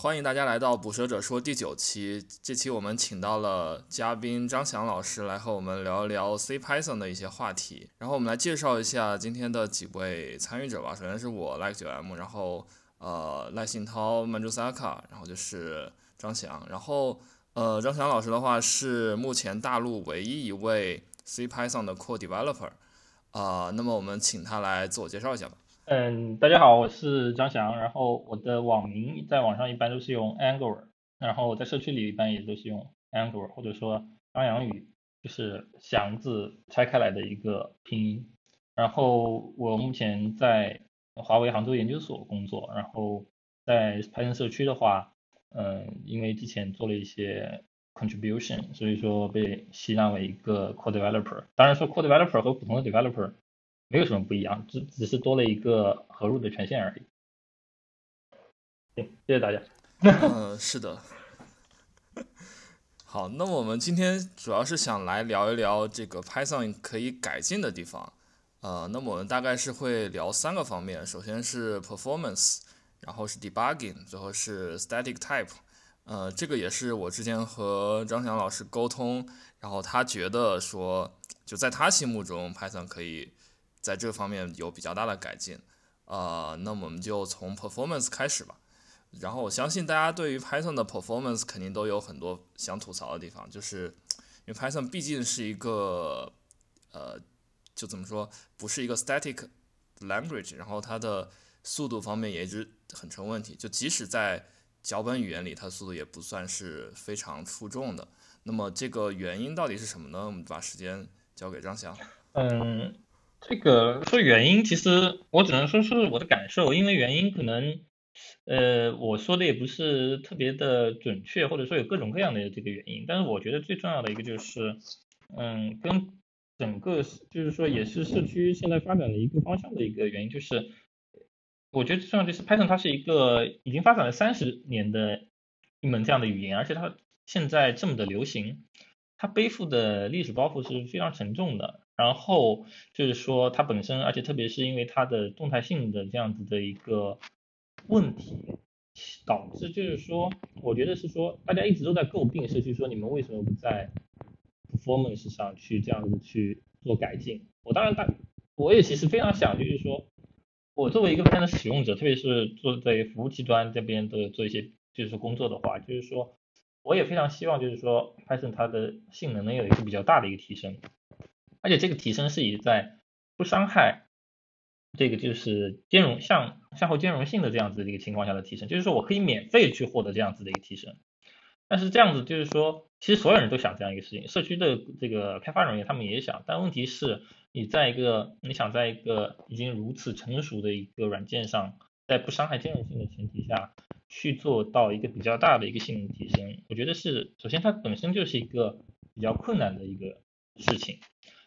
欢迎大家来到《捕蛇者说》第九期。这期我们请到了嘉宾张翔老师来和我们聊一聊 C Python 的一些话题。然后我们来介绍一下今天的几位参与者吧。首先是我 Like 九 M，然后呃赖信涛、曼珠萨卡，然后就是张翔。然后呃张翔老师的话是目前大陆唯一一位 C Python 的 Core Developer。啊，那么我们请他来自我介绍一下吧。嗯，大家好，我是张翔，然后我的网名在网上一般都是用 Angular，然后在社区里一般也都是用 Angular，或者说张阳宇，就是祥字拆开来的一个拼音。然后我目前在华为杭州研究所工作，然后在 Python 社区的话，嗯，因为之前做了一些 contribution，所以说被吸纳为一个 core developer。当然说 core developer 和普通的 developer。没有什么不一样，只只是多了一个合入的权限而已。行，谢谢大家。嗯，是的。好，那我们今天主要是想来聊一聊这个 Python 可以改进的地方。呃，那么我们大概是会聊三个方面，首先是 performance，然后是 debugging，最后是 static type。呃，这个也是我之前和张翔老师沟通，然后他觉得说，就在他心目中 Python 可以。在这方面有比较大的改进，呃，那我们就从 performance 开始吧。然后我相信大家对于 Python 的 performance 肯定都有很多想吐槽的地方，就是因为 Python 毕竟是一个，呃，就怎么说，不是一个 static language，然后它的速度方面也一直很成问题。就即使在脚本语言里，它速度也不算是非常出众的。那么这个原因到底是什么呢？我们把时间交给张翔。嗯。这个说原因，其实我只能说是我的感受，因为原因可能，呃，我说的也不是特别的准确，或者说有各种各样的这个原因。但是我觉得最重要的一个就是，嗯，跟整个就是说也是社区现在发展的一个方向的一个原因，就是我觉得最重要就是 Python 它是一个已经发展了三十年的一门这样的语言，而且它现在这么的流行，它背负的历史包袱是非常沉重的。然后就是说它本身，而且特别是因为它的动态性的这样子的一个问题，导致就是说，我觉得是说大家一直都在诟病社区，说你们为什么不在 performance 上去这样子去做改进？我当然大，我也其实非常想就是说，我作为一个 Python 的使用者，特别是做在服务器端这边的做一些就是工作的话，就是说我也非常希望就是说 Python 它的性能能有一个比较大的一个提升。而且这个提升是以在不伤害这个就是兼容向向后兼容性的这样子的一个情况下的提升，就是说我可以免费去获得这样子的一个提升。但是这样子就是说，其实所有人都想这样一个事情，社区的这个开发人员他们也想，但问题是你在一个你想在一个已经如此成熟的一个软件上，在不伤害兼容性的前提下去做到一个比较大的一个性能提升，我觉得是首先它本身就是一个比较困难的一个事情。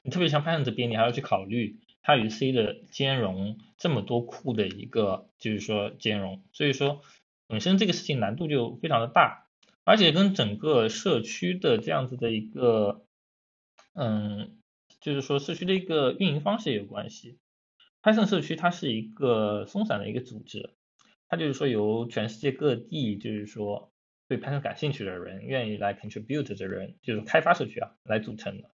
你特别像 Python 这边，你还要去考虑它与 C 的兼容，这么多库的一个就是说兼容，所以说本身这个事情难度就非常的大，而且跟整个社区的这样子的一个，嗯，就是说社区的一个运营方式也有关系。Python 社区它是一个松散的一个组织，它就是说由全世界各地就是说对 Python 感兴趣的人，愿意来 contribute 的人，就是开发社区啊来组成的。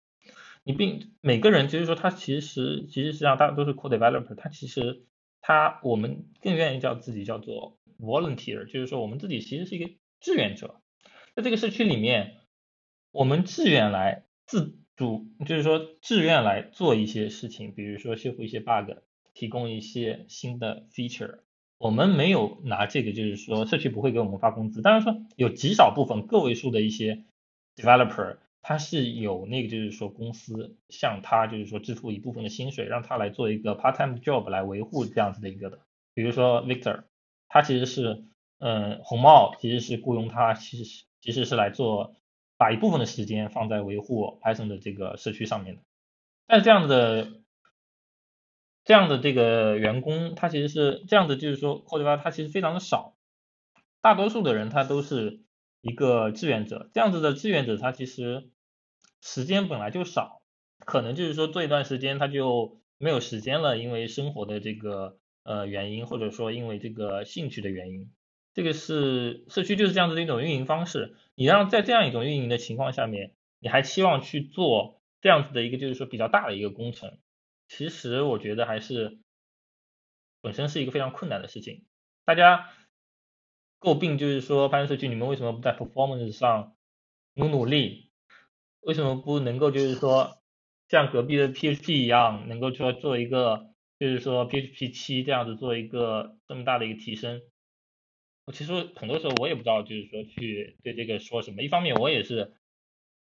你并每个人就是说，他其实其实实际上大家都是 code developer，他其实他我们更愿意叫自己叫做 volunteer，就是说我们自己其实是一个志愿者，在这个社区里面，我们自愿来自主，就是说自愿来做一些事情，比如说修复一些 bug，提供一些新的 feature，我们没有拿这个，就是说社区不会给我们发工资，当然说有极少部分个位数的一些 developer。他是有那个，就是说公司向他就是说支付一部分的薪水，让他来做一个 part time job 来维护这样子的一个的。比如说 Victor，他其实是，嗯，红帽其实是雇佣他，其实是其实是来做，把一部分的时间放在维护 Python 的这个社区上面的。但这样的这样的这个员工，他其实是这样的，就是说 c o d e 他其实非常的少，大多数的人他都是。一个志愿者，这样子的志愿者，他其实时间本来就少，可能就是说做一段时间他就没有时间了，因为生活的这个呃原因，或者说因为这个兴趣的原因。这个是社区就是这样子的一种运营方式。你让在这样一种运营的情况下面，你还期望去做这样子的一个就是说比较大的一个工程，其实我觉得还是本身是一个非常困难的事情。大家诟病就是说，拍社区你们为什么不在 performance 上努努力？为什么不能够就是说像隔壁的 PHP 一样，能够说做一个就是说 PHP 七这样子做一个这么大的一个提升？我其实很多时候我也不知道就是说去对这个说什么。一方面我也是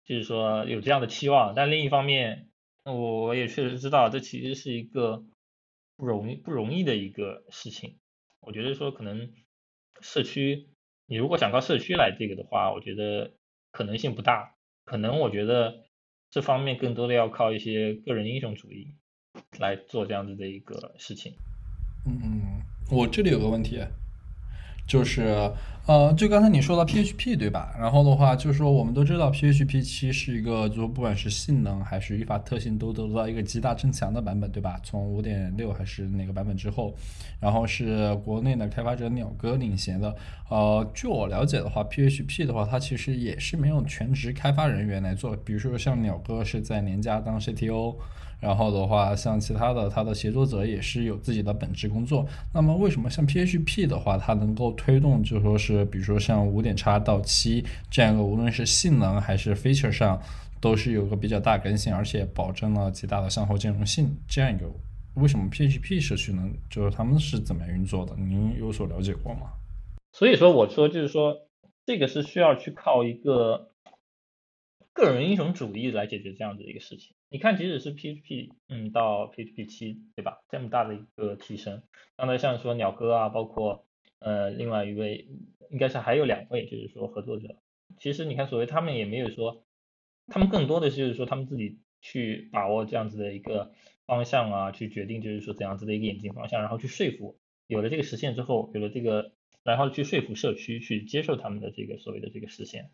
就是说有这样的期望，但另一方面我我也确实知道这其实是一个不容易不容易的一个事情。我觉得说可能社区你如果想靠社区来这个的话，我觉得可能性不大。可能我觉得这方面更多的要靠一些个人英雄主义来做这样子的一个事情。嗯，我这里有个问题。就是，呃，就刚才你说到 PHP 对吧？然后的话，就是说我们都知道 PHP 七是一个，就不管是性能还是语法特性都得到一个极大增强的版本，对吧？从五点六还是哪个版本之后，然后是国内的开发者鸟哥领衔的。呃，据我了解的话，PHP 的话，它其实也是没有全职开发人员来做，比如说像鸟哥是在年家当 CTO。然后的话，像其他的，它的协作者也是有自己的本职工作。那么，为什么像 PHP 的话，它能够推动，就说是，比如说像五点叉到七这样一个，无论是性能还是 feature 上，都是有个比较大更新，而且保证了极大的向后兼容性这样一个。为什么 PHP 社区能，就是他们是怎么运作的？您有所了解过吗？所以说，我说就是说，这个是需要去靠一个。个人英雄主义来解决这样子的一个事情。你看，即使是 PHP，嗯，到 PHP 七，对吧？这么大的一个提升，刚才像说鸟哥啊，包括呃另外一位，应该是还有两位，就是说合作者。其实你看，所谓他们也没有说，他们更多的就是说他们自己去把握这样子的一个方向啊，去决定就是说怎样子的一个演进方向，然后去说服，有了这个实现之后，有了这个，然后去说服社区去接受他们的这个所谓的这个实现。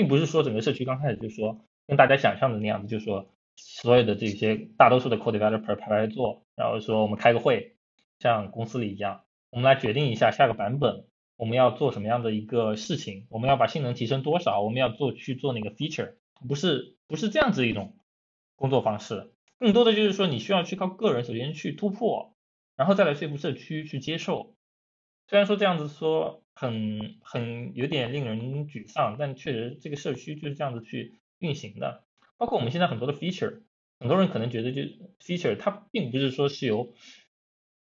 并不是说整个社区刚开始就说跟大家想象的那样子，就说所有的这些大多数的 code developer 排排坐，然后说我们开个会，像公司里一样，我们来决定一下下个版本我们要做什么样的一个事情，我们要把性能提升多少，我们要做去做那个 feature，不是不是这样子一种工作方式，更多的就是说你需要去靠个人首先去突破，然后再来说服社区去接受。虽然说这样子说。很很有点令人沮丧，但确实这个社区就是这样子去运行的。包括我们现在很多的 feature，很多人可能觉得就 feature 它并不是说是由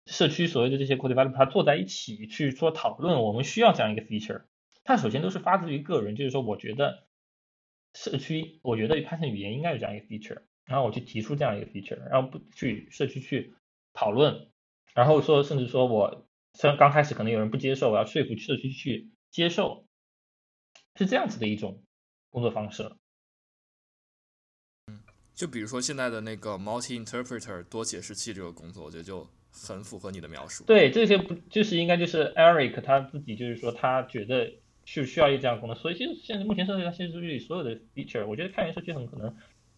社区所谓的这些 code developer 它坐在一起去做讨论，我们需要这样一个 feature。它首先都是发自于个人，就是说我觉得社区，我觉得 Python 语言应该有这样一个 feature，然后我去提出这样一个 feature，然后不去社区去讨论，然后说甚至说我。虽然刚开始可能有人不接受，我要说服社区去接受，是这样子的一种工作方式。嗯，就比如说现在的那个 multi interpreter 多解释器这个工作，我觉得就很符合你的描述。对，这些不就是应该就是 Eric 他自己就是说他觉得是需要一这样功能，所以其实现在目前社区现数据里所有的 feature，我觉得开源社区很可能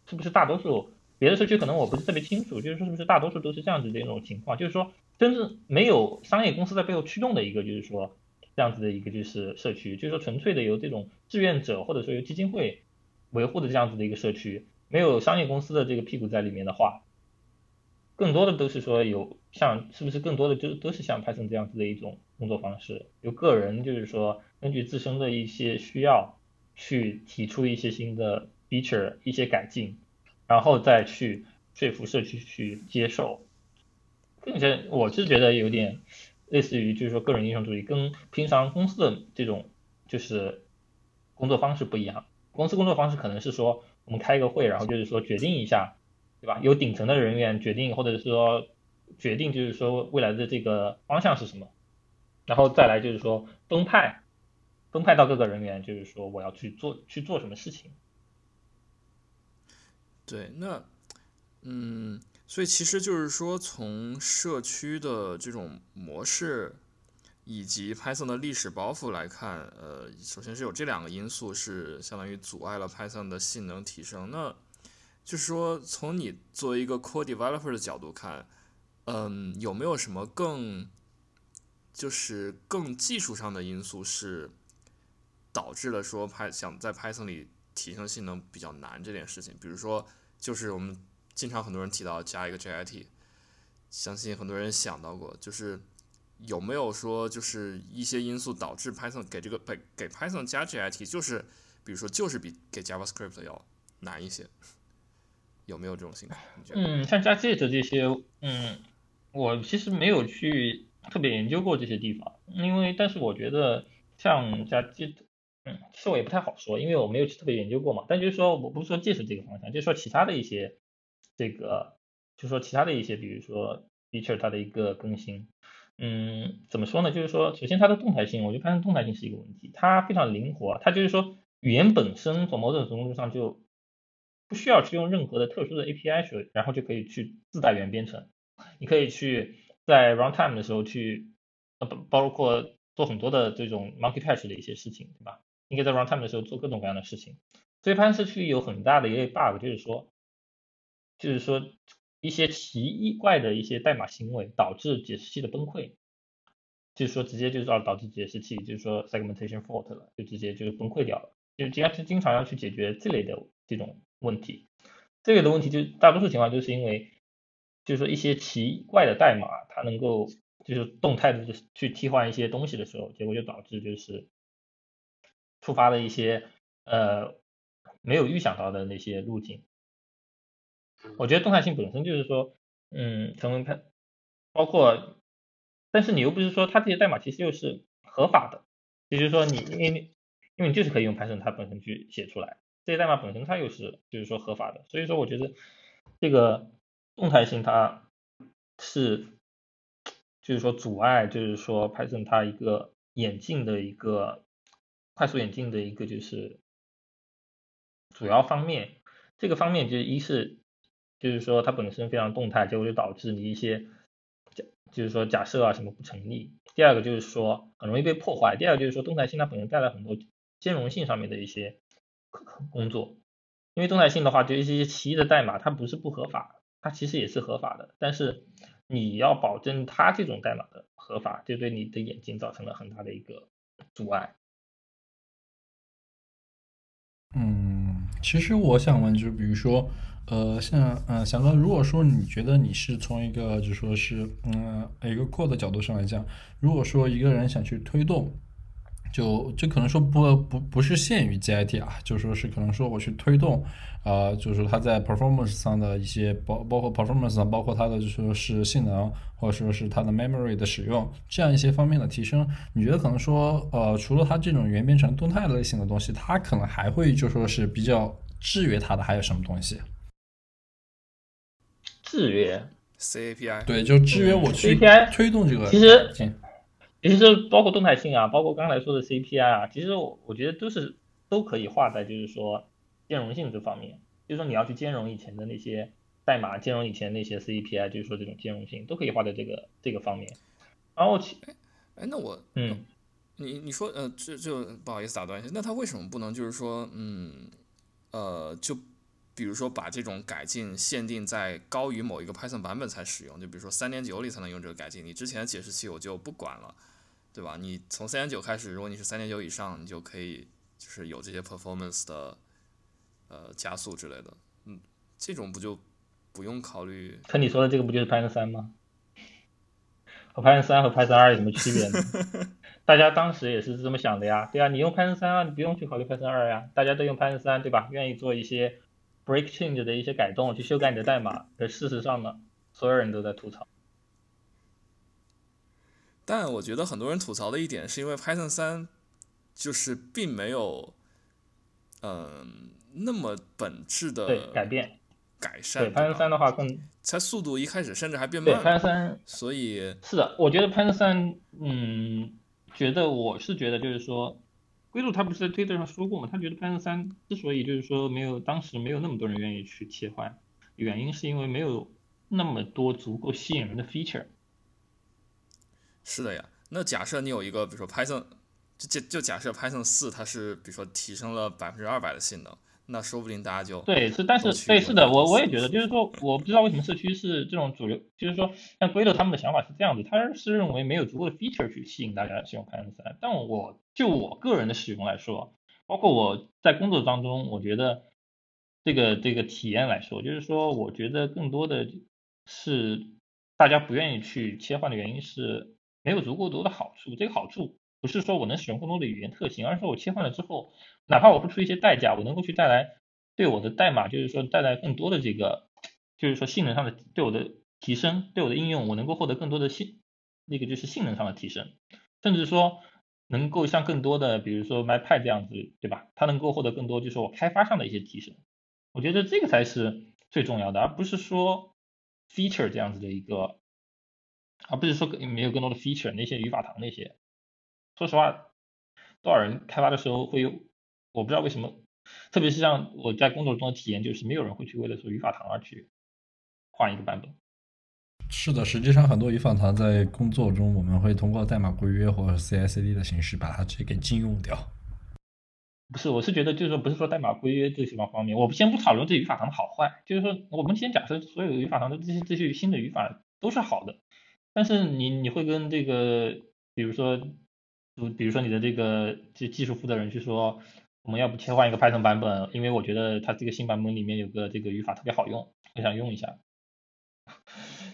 是不是大多数，别的社区可能我不是特别清楚，就是说是不是大多数都是这样子的一种情况，就是说。真正没有商业公司在背后驱动的一个，就是说这样子的一个就是社区，就是说纯粹的由这种志愿者或者说由基金会维护的这样子的一个社区，没有商业公司的这个屁股在里面的话，更多的都是说有像是不是更多的就都是像 Python 这样子的一种工作方式，由个人就是说根据自身的一些需要去提出一些新的 feature 一些改进，然后再去说服社区去接受。并且我是觉得有点类似于，就是说个人英雄主义跟平常公司的这种就是工作方式不一样。公司工作方式可能是说，我们开一个会，然后就是说决定一下，对吧？由顶层的人员决定，或者是说决定，就是说未来的这个方向是什么，然后再来就是说分派，分派到各个人员，就是说我要去做去做什么事情。对，那嗯。所以其实就是说，从社区的这种模式以及 Python 的历史包袱来看，呃，首先是有这两个因素是相当于阻碍了 Python 的性能提升。那就是说，从你作为一个 Core Developer 的角度看，嗯，有没有什么更就是更技术上的因素是导致了说拍想在 Python 里提升性能比较难这件事情。比如说，就是我们经常很多人提到加一个 JIT，相信很多人想到过，就是有没有说就是一些因素导致 Python 给这个给给 Python 加 JIT，就是比如说就是比给 JavaScript 要难一些，有没有这种情况？嗯，像加 Jet 这些，嗯，我其实没有去特别研究过这些地方，因为但是我觉得像加 Jet，嗯，其实我也不太好说，因为我没有去特别研究过嘛。但就是说，我不是说技术这个方向，就是说其他的一些这个，就是说其他的一些，比如说 feature 它的一个更新，嗯，怎么说呢？就是说，首先它的动态性，我觉得发现动态性是一个问题，它非常灵活，它就是说语言本身从某种程度上就不需要去用任何的特殊的 API 去，然后就可以去自带原编程。你可以去在 runtime 的时候去，呃，包包括做很多的这种 monkey patch 的一些事情，对吧？你可以在 runtime 的时候做各种各样的事情。所以 Python 社区有很大的一个 bug，就是说，就是说一些奇怪的一些代码行为导致解释器的崩溃，就是说直接就是导导致解释器就是说 segmentation fault 了，就直接就是崩溃掉了。就经常经常要去解决这类的这种问题，这类的问题就大多数情况就是因为，就是说一些奇怪的代码，它能够就是动态的去替换一些东西的时候，结果就导致就是触发了一些呃没有预想到的那些路径。我觉得动态性本身就是说，嗯，成为它包括，但是你又不是说它这些代码其实又是合法的，也就是说你因为因为你就是可以用 Python 它本身去写出来，这些代码本身它又是就是说合法的，所以说我觉得这个动态性它是就是说阻碍就是说 Python 它一个演进的一个快速演进的一个就是主要方面，这个方面就是一是就是说它本身非常动态，结果就导致你一些假就是说假设啊什么不成立。第二个就是说很容易被破坏，第二个就是说动态性它本身带来很多兼容性上面的一些工作，因为动态性的话，就一些奇异的代码它不是不合法，它其实也是合法的，但是你要保证它这种代码的合法，就对你的眼睛造成了很大的一个阻碍。嗯，其实我想问，就是比如说，呃，像呃，翔哥，如果说你觉得你是从一个就说是嗯一个扩的角度上来讲，如果说一个人想去推动，就就可能说不不不是限于 GIT 啊，就说是可能说我去推动，啊、就是说它在 performance 上的一些包包括 performance 上，包括它的就说是性能，或者说是它的 memory 的使用，这样一些方面的提升，你觉得可能说呃，除了它这种原编程动态类型的东西，它可能还会就说是比较制约它的还有什么东西？制约 C A P I 对，就制约我去推动这个其实其实包括动态性啊，包括刚才说的 CPI 啊，其实我我觉得都是都可以画在就是说兼容性这方面，就是说你要去兼容以前的那些代码，兼容以前那些 CPI，就是说这种兼容性都可以画在这个这个方面。然后其哎，那我嗯，你你说呃，这就不好意思打断一下，那他为什么不能就是说，嗯，呃，就比如说把这种改进限定在高于某一个 Python 版本才使用，就比如说三点九里才能用这个改进，你之前的解释器我就不管了，对吧？你从三点九开始，如果你是三点九以上，你就可以就是有这些 performance 的呃加速之类的，嗯，这种不就不用考虑？可你说的这个不就是 Python 三吗？和 Python 三和 Python 二有什么区别呢？大家当时也是这么想的呀，对啊，你用 Python 三啊，你不用去考虑 Python 二呀，大家都用 Python 三，对吧？愿意做一些 break change 的一些改动，去修改你的代码。可事实上呢，所有人都在吐槽。但我觉得很多人吐槽的一点是因为 Python 三就是并没有，嗯、那么本质，的改变。改善，对 Python 三的话更它速度一开始甚至还变对慢 Python，三所以是的，我觉得 Python 三，嗯，觉得我是觉得就是说，归路他不是在推特上说过嘛，他觉得 Python 三之所以就是说没有当时没有那么多人愿意去切换，原因是因为没有那么多足够吸引人的 feature。是的呀。那假设你有一个，比如说 Python，就就就假设 Python 四它是比如说提升了百分之二百的性能，那说不定大家就对是，但是对是的，我我也觉得，就是说，我不知道为什么社区是这种主流，就是说，像 Guido 他们的想法是这样子，他是认为没有足够的 feature 去吸引大家使用 Python 三，但我就我个人的使用来说，包括我在工作当中，我觉得这个这个体验来说，就是说，我觉得更多的是大家不愿意去切换的原因是没有足够多的好处，这个好处。不是说我能使用更多的语言特性，而是说我切换了之后，哪怕我付出一些代价，我能够去带来对我的代码，就是说带来更多的这个，就是说性能上的对我的提升，对我的应用，我能够获得更多的性，那个就是性能上的提升，甚至说能够像更多的，比如说 MyPy 这样子，对吧？它能够获得更多，就是我开发上的一些提升。我觉得这个才是最重要的，而不是说 feature 这样子的一个，而不是说没有更多的 feature 那些语法堂那些。说实话，多少人开发的时候会有，我不知道为什么，特别是像我在工作中的体验，就是没有人会去为了说语法堂而去换一个版本。是的，实际上很多语法堂在工作中，我们会通过代码规约或者 CI/CD 的形式把它直接给禁用掉。不是，我是觉得就是说，不是说代码规约这些方方面，我们先不讨论这语法堂的好坏，就是说，我们先假设所有语法堂的这些这些新的语法都是好的，但是你你会跟这个，比如说。就比如说你的这个技技术负责人去说，我们要不切换一个 Python 版本，因为我觉得它这个新版本里面有个这个语法特别好用，我想用一下。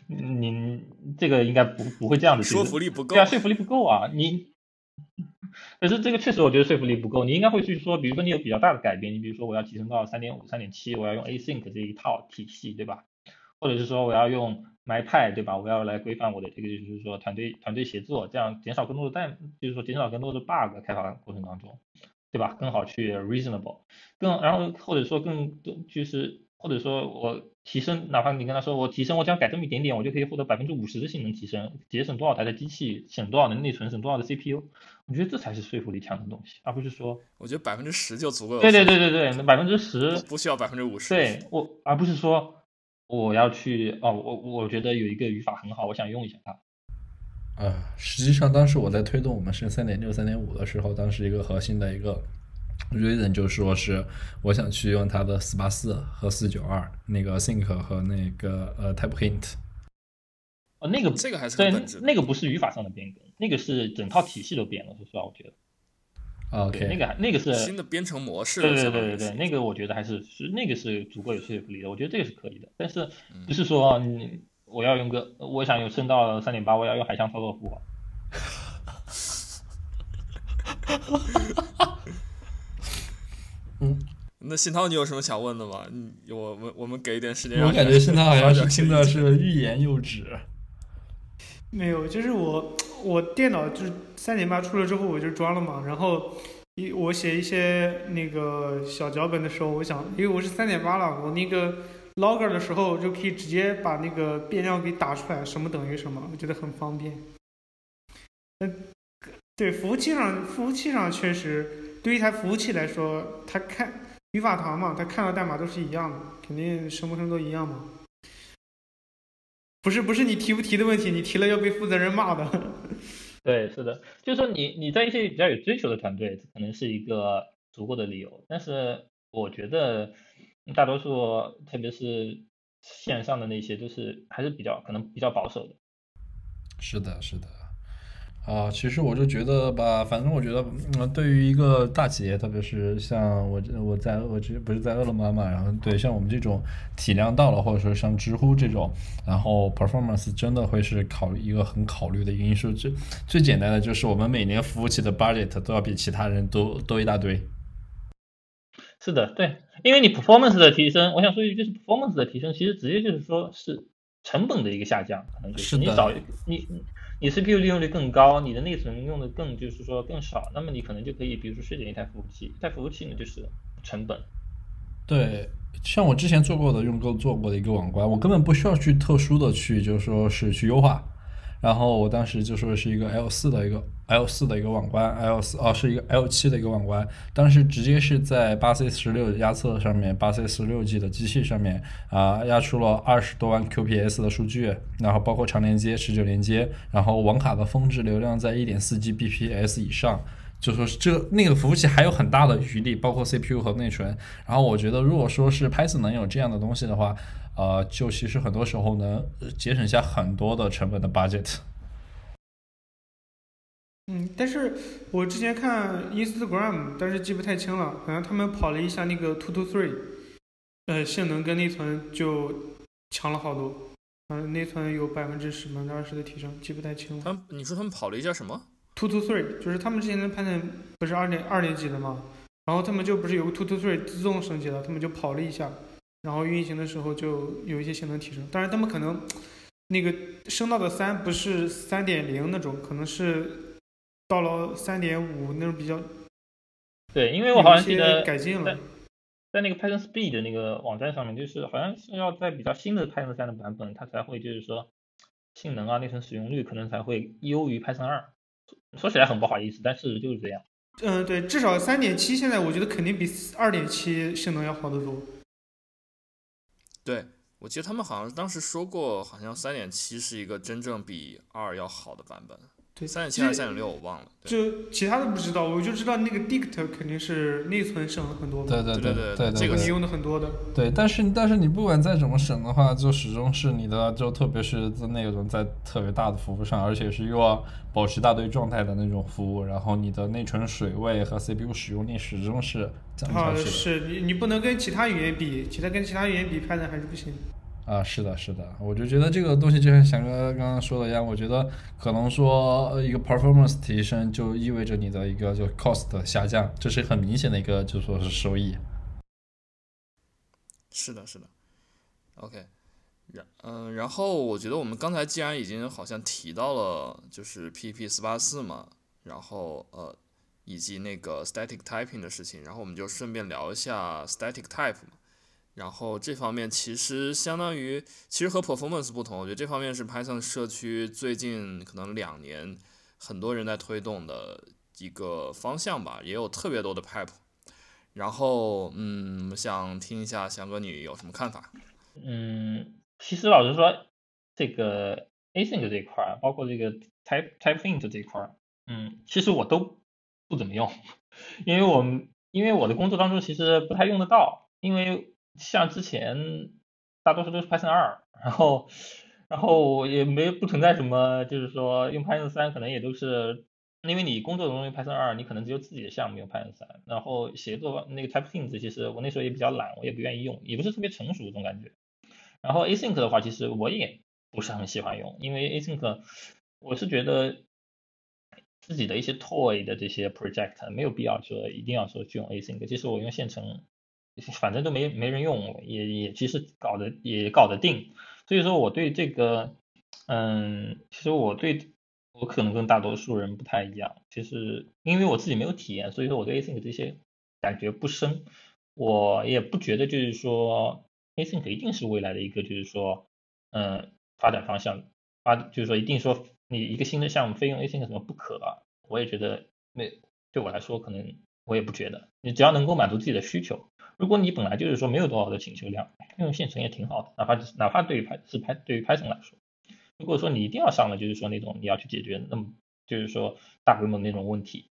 你这个应该不不会这样子，说服力不够，对啊，说服力不够啊。你可是这个确实我觉得说服力不够，你应该会去说，比如说你有比较大的改变，你比如说我要提升到三点五、三点七，我要用 Async 这一套体系，对吧？或者是说我要用 MyPy 对吧？我要来规范我的这个就是说团队团队协作，这样减少更多的代，就是说减少更多的 bug 开发过程当中，对吧？更好去 reasonable，更然后或者说更多就是或者说我提升，哪怕你跟他说我提升，我只要改这么一点点，我就可以获得百分之五十的性能提升，节省多少台的机器，省多少的内存，省多少的 CPU，我觉得这才是说服力强的东西，而不是说我觉得百分之十就足够了。对对对对对，那百分之十不需要百分之五十。对我，而不是说。我要去哦，我我觉得有一个语法很好，我想用一下它。呃，实际上当时我在推动我们升三点六、三点五的时候，当时一个核心的一个 reason 就说是我想去用它的四八四和四九二那个 think 和那个呃 type hint。哦，那个这个还是对，那个不是语法上的变更，那个是整套体系都变了，说实话，我觉得。OK，那个那个是新的编程模式。对对对对对，那个我觉得还是是那个是足够有说服力的，我觉得这个是可以的。但是不是说你我要用个我想有升到三点八，我要用海象操作符。嗯，那信涛，你有什么想问的吗？嗯，我们我们给一点时间。我感觉信涛好像是听的是欲言又止。没有，就是我我电脑就是三点八出了之后我就装了嘛，然后一我写一些那个小脚本的时候，我想，因为我是三点八了，我那个 logger 的时候就可以直接把那个变量给打出来，什么等于什么，我觉得很方便。嗯，对，服务器上服务器上确实，对于一台服务器来说，它看语法堂嘛，它看到代码都是一样的，肯定什么什么都一样嘛。不是不是你提不提的问题，你提了要被负责人骂的。对，是的，就是说你你在一些比较有追求的团队，可能是一个足够的理由。但是我觉得大多数，特别是线上的那些，都是还是比较可能比较保守的。是的，是的。啊，其实我就觉得吧，反正我觉得，嗯，对于一个大企业，特别是像我，我在我这不是在饿了么嘛，然后对像我们这种体量到了，或者说像知乎这种，然后 performance 真的会是考虑一个很考虑的因素。最最简单的就是我们每年服务器的 budget 都要比其他人多多一大堆。是的，对，因为你 performance 的提升，我想说一句，就是 performance 的提升，其实直接就是说是成本的一个下降，可能就是你少你。你 CPU 利用率更高，你的内存用的更就是说更少，那么你可能就可以，比如说削减一台服务器，一台服务器呢就是成本。对，像我之前做过的用过做过的一个网关，我根本不需要去特殊的去，就是说是去优化。然后我当时就说是一个 L 四的一个 L 四的一个网关，L 四哦是一个 L 七的一个网关，当时直接是在八 C 十六压测上面，八 C 十六 G 的机器上面啊压出了二十多万 QPS 的数据，然后包括长连接、持久连接，然后网卡的峰值流量在一点四 Gbps 以上，就说这那个服务器还有很大的余力，包括 CPU 和内存。然后我觉得，如果说是 Python 能有这样的东西的话，呃，就其实很多时候能节省下很多的成本的 budget。嗯，但是我之前看 Instagram，但是记不太清了，好像他们跑了一下那个 Two to Three，呃，性能跟内存就强了好多，嗯，内存有百分之十、百分之二十的提升，记不太清了。他们你说他们跑了一下什么？Two to Three 就是他们之前的 Python 不是二点二点几的吗？然后他们就不是有个 Two to Three 自动升级了，他们就跑了一下，然后运行的时候就有一些性能提升。当然他们可能那个升到的三不是三点零那种，可能是到了三点五那种比较对，因为我好像记得些改进了。在那个 Python Speed 的那个网站上面，就是好像是要在比较新的 Python 三的版本，它才会就是说性能啊、内存使用率可能才会优于 Python 二。说起来很不好意思，但事实就是这样。嗯，对，至少三点七现在我觉得肯定比二点七性能要好得多。对，我记得他们好像当时说过，好像三点七是一个真正比二要好的版本。对，三点七还是三点六，我忘了。就其他的不知道，我就知道那个 Dict 肯定是内存省了很多嘛，对对对对对这个你用的很多的。对，但是但是你不管再怎么省的话，就始终是你的，就特别是在那种在特别大的服务上，而且是又要保持大堆状态的那种服务，然后你的内存水位和 CPU 使用率始终是降啊，下去的。是你你不能跟其他语言比，其他跟其他语言比，Python 还是不行。啊，是的，是的，我就觉得这个东西就像翔哥刚刚说的一样，我觉得可能说一个 performance 提升就意味着你的一个就 cost 下降，这是很明显的一个就说是收益。是的，是的。OK，然嗯、然后我觉得我们刚才既然已经好像提到了就是 PP 四八四嘛，然后呃以及那个 static typing 的事情，然后我们就顺便聊一下 static type 嘛。然后这方面其实相当于，其实和 performance 不同，我觉得这方面是 Python 社区最近可能两年很多人在推动的一个方向吧，也有特别多的 pipe。然后，嗯，想听一下翔哥你有什么看法？嗯，其实老实说，这个 async 这一块，包括这个 type type int 这一块，嗯，其实我都不怎么用，因为我因为我的工作当中其实不太用得到，因为像之前大多数都是 Python 二，然后然后也没不存在什么，就是说用 Python 三可能也都是。因为你工作中用 Python 二，你可能只有自己的项目用 Python 三，然后写作那个 type int 其实我那时候也比较懒，我也不愿意用，也不是特别成熟这种感觉。然后 async 的话，其实我也不是很喜欢用，因为 async 我是觉得自己的一些 toy 的这些 project 没有必要说一定要说去用 async。其实我用现成，反正都没没人用，也也其实搞得也搞得定。所以说我对这个，嗯，其实我对我可能跟大多数人不太一样。其实因为我自己没有体验，所以说我对 async 这些感觉不深。我也不觉得就是说 async 一定是未来的一个就是说，嗯，发展方向，发就是说一定说你一个新的项目非用 async 什么不可。我也觉得那对我来说可能我也不觉得，你只要能够满足自己的需求。如果你本来就是说没有多少的请求量，用现成也挺好的，哪怕哪怕对于 Py 是 Py 对于 Python 来说，如果说你一定要上了，就是说那种你要去解决那么就是说大规模的那种问题，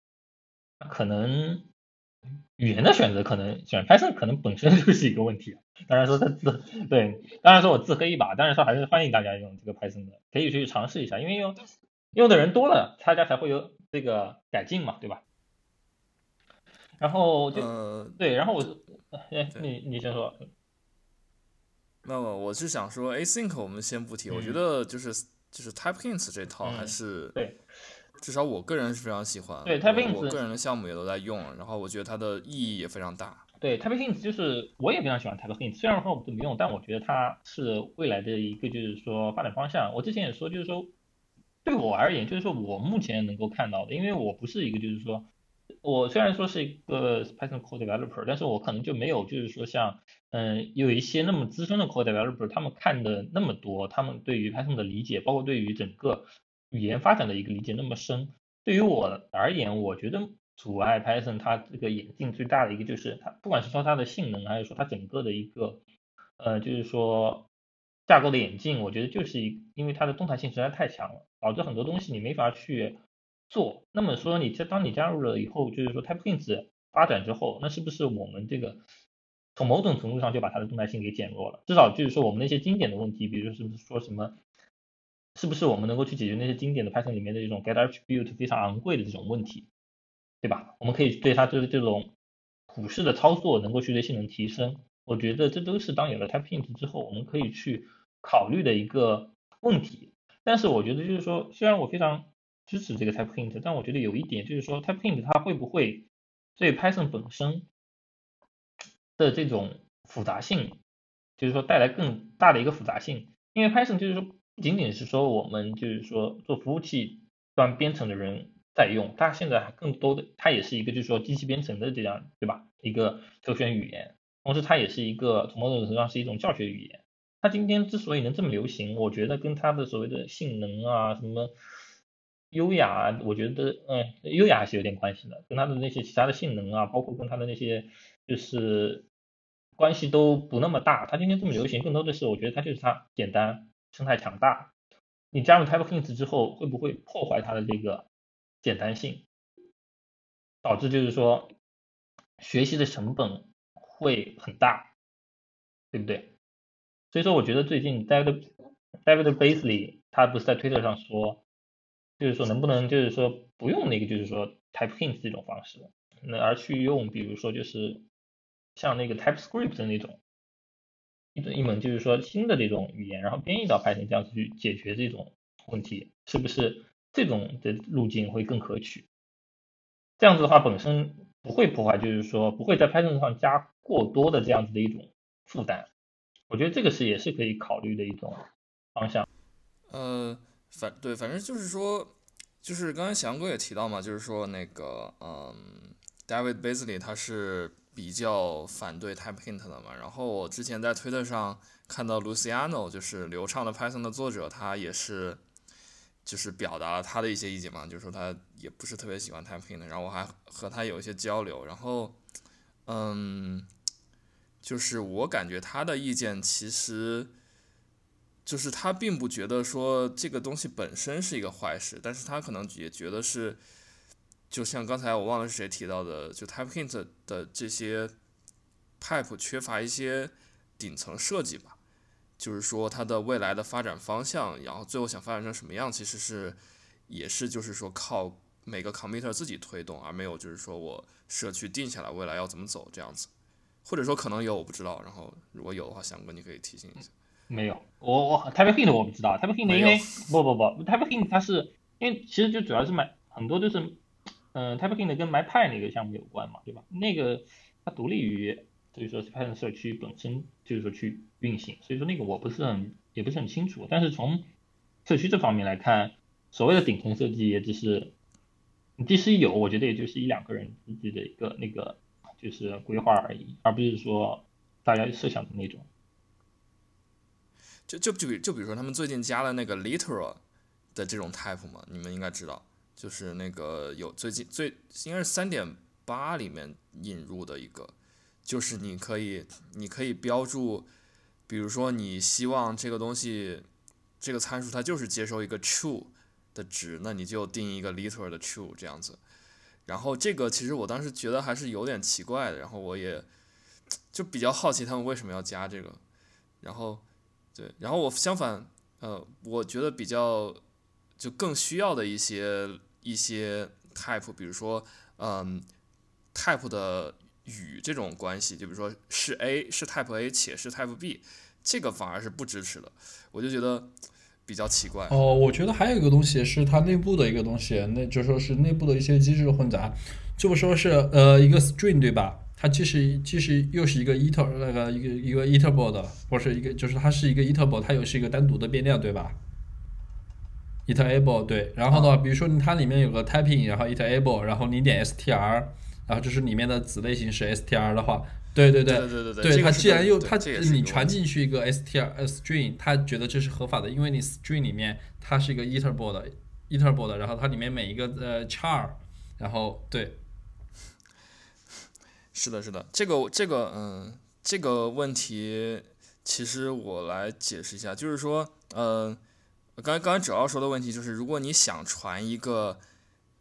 可能语言的选择可能选 Python 可能本身 就是一个问题。当然说它自对，当然说我自黑一把，当然说还是欢迎大家用这个 Python 的，可以去尝试一下，因为用用的人多了，大家才会有这个改进嘛，对吧？然后就、呃，对，然后我是，哎，你你先说。那么我是想说，async 我们先不提，我觉嗯得就是就是 type hints 这套还嗯是对，至少我个人是非常喜欢。对，type hints 我个人的项目也都在用，然后我觉得它的意义也非常大。对，Type Hints 就是我也非常喜欢 Type Hints，虽然说我们怎么用，但我觉得它是未来的一个就是说发展方向。我之前也说，就是说对我而言，就是说我目前能够看到的，因为我不是一个就是说，我虽然说是一个 Python Code Developer，但是我可能就没有就是说像嗯有一些那么资深的 Code Developer，他们看的那么多，他们对于 Python 的理解，包括对于整个语言发展的一个理解那么深。对于我而言，我觉得阻碍 Python 它这个演进最大的一个就是它，不管是说它的性能，还是说它整个的一个，呃，就是说架构的演进，我觉得就是一，因为它的动态性实在太强了，导致很多东西你没法去做。那么说你这当你加入了以后，就是说 TypeHints 发展之后，那是不是我们这个从某种程度上就把它的动态性给减弱了？至少就是说我们那些经典的问题，比如说是说什么，是不是我们能够去解决那些经典的 Python 里面的这种 get attribute 非常昂贵的这种问题，对吧？我们可以对它就是这种普式的操作能够去对性能提升。我觉得这都是当有了 TypeHint 之后，我们可以去考虑的一个问题。但是我觉得就是说，虽然我非常支持这个 TypeHint，但我觉得有一点就是说，TypeHint 它会不会对 Python 本身的这种复杂性，就是说带来更大的一个复杂性？因为 Python 就是说不仅仅是说我们就是说做服务器端编程的人在用，它现在还更多的它也是一个就是说机器编程的这样对吧？一个首选语言。同时，它也是一个从某种程度上是一种教学语言。它今天之所以能这么流行，我觉得跟它的所谓的性能啊、什么优雅，我觉得嗯，优雅还是有点关系的。跟它的那些其他的性能啊，包括跟它的那些就是关系都不那么大。它今天这么流行，更多的是我觉得它就是它简单、生态强大。你加入 TypeHints 之后，会不会破坏它的这个简单性，导致就是说学习的成本？会很大，对不对？所以说，我觉得最近 David David Basley 他不是在推特上说，就是说能不能就是说不用那个就是说 TypeHints 这种方式，那而去用比如说就是像那个 TypeScript 的那种一一门就是说新的这种语言，然后编译到 Python 这样子去解决这种问题，是不是这种的路径会更可取？这样子的话，本身不会破坏，就是说不会在 Python 上加。过多的这样子的一种负担，我觉得这个是也是可以考虑的一种方向。呃，反对，反正就是说，就是刚才翔哥也提到嘛，就是说那个，嗯，David Basley 他是比较反对 TypeHint 的嘛。然后我之前在推特上看到 Luciano，就是流畅的 Python 的作者，他也是就是表达了他的一些意见嘛，就是说他也不是特别喜欢 TypeHint。然后我还和他有一些交流，然后，嗯。就是我感觉他的意见其实，就是他并不觉得说这个东西本身是一个坏事，但是他可能也觉得是，就像刚才我忘了是谁提到的，就 TypeHint 的这些 Pipe 缺乏一些顶层设计吧，就是说它的未来的发展方向，然后最后想发展成什么样，其实是也是就是说靠每个 Committer 自己推动，而没有就是说我社区定下来未来要怎么走这样子。或者说可能有我不知道，然后如果有的话，翔哥你可以提醒一下。没有，我我 TypeHint 我不知道，TypeHint 因为不不不，TypeHint 它是因为其实就主要是买很多就是嗯 TypeHint 跟 MyPy 那个项目有关嘛，对吧？那个它独立于所以说 Python 社区本身就是说去运行，所以说那个我不是很也不是很清楚。但是从社区这方面来看，所谓的顶层设计也只是即使有，我觉得也就是一两个人自己的一个那个。就是规划而已，而不是说大家设想的那种。就就就比就比如说他们最近加了那个 literal 的这种 type 嘛，你们应该知道，就是那个有最近最应该是三点八里面引入的一个，就是你可以你可以标注，比如说你希望这个东西这个参数它就是接收一个 true 的值，那你就定一个 literal 的 true 这样子。然后这个其实我当时觉得还是有点奇怪的，然后我也 就比较好奇他们为什么要加这个。然后，对，然后我相反，呃，我觉得比较就更需要的一些一些 type，比如说，嗯，type 的与这种关系，就比如说是 A 是 type A 且是 type B，这个反而是不支持的。我就觉得。比较奇怪哦，我觉得还有一个东西是它内部的一个东西，那就说是内部的一些机制混杂，就说是呃一个 string 对吧？它既是既是又是一个 iter 那个一个一个 iterable 的，或是一个就是它是一个 iterable，它又是一个单独的变量对吧？iterable 对，然后呢，比如说它里面有个 typing，然后 iterable，然后你点 str，然后就是里面的子类型是 str 的话。对对对对对对，它既然又它你传进去一个 str string，它觉得这是合法的，因为你 string 里面它是一个 iterable 的 iterable 的，然后它里面每一个呃 char，然后对，是的，是的，这个这个嗯，这个问题其实我来解释一下，就是说，呃，刚才刚主要说的问题就是，如果你想传一个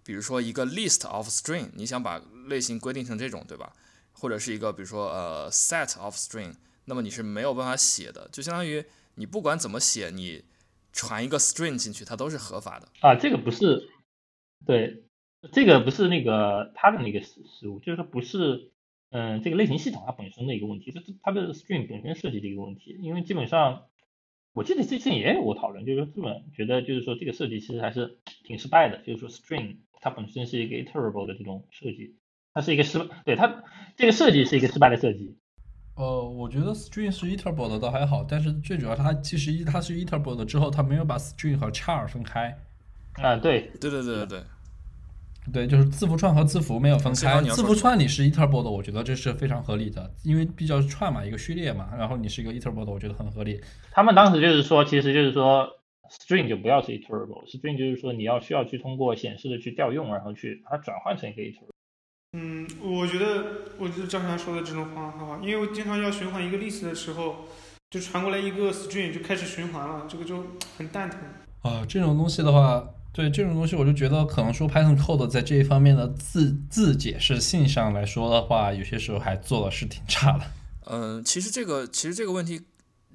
比如说一个 list of string，你想把类型规定成这种，对吧？或者是一个比如说呃 set of string，那么你是没有办法写的，就相当于你不管怎么写，你传一个 string 进去，它都是合法的。啊，这个不是，对，这个不是那个它的那个失失误，就是说不是，嗯，这个类型系统它本身的一个问题，是它的 string 本身设计的一个问题，因为基本上。我记得之前也有过讨论，就是说日本觉得就是说这个设计其实还是挺失败的，就是说 string 它本身是一个 iterable 的这种设计，它是一个失，对它这个设计是一个失败的设计。呃，我觉得 string 是 iterable 的倒还好，但是最主要它其实一它是 iterable 的之后，它没有把 string 和 char 分开。啊，对，对对对对对。对，就是字符串和字符没有分开。字符串你是 iterable 的，我觉得这是非常合理的，因为比较串嘛，一个序列嘛。然后你是一个 iterable 的，我觉得很合理。他们当时就是说，其实就是说，string 就不要是 iterable，string 就是说你要需要去通过显示的去调用，然后去把它转换成一个 iterable。嗯，我觉得，我觉得张强说的这种方法很好，因为我经常要循环一个 list 的时候，就传过来一个 string 就开始循环了，这个就很蛋疼。啊，这种东西的话。对这种东西，我就觉得可能说 Python code 在这一方面的自自解释性上来说的话，有些时候还做的是挺差的。嗯，其实这个其实这个问题，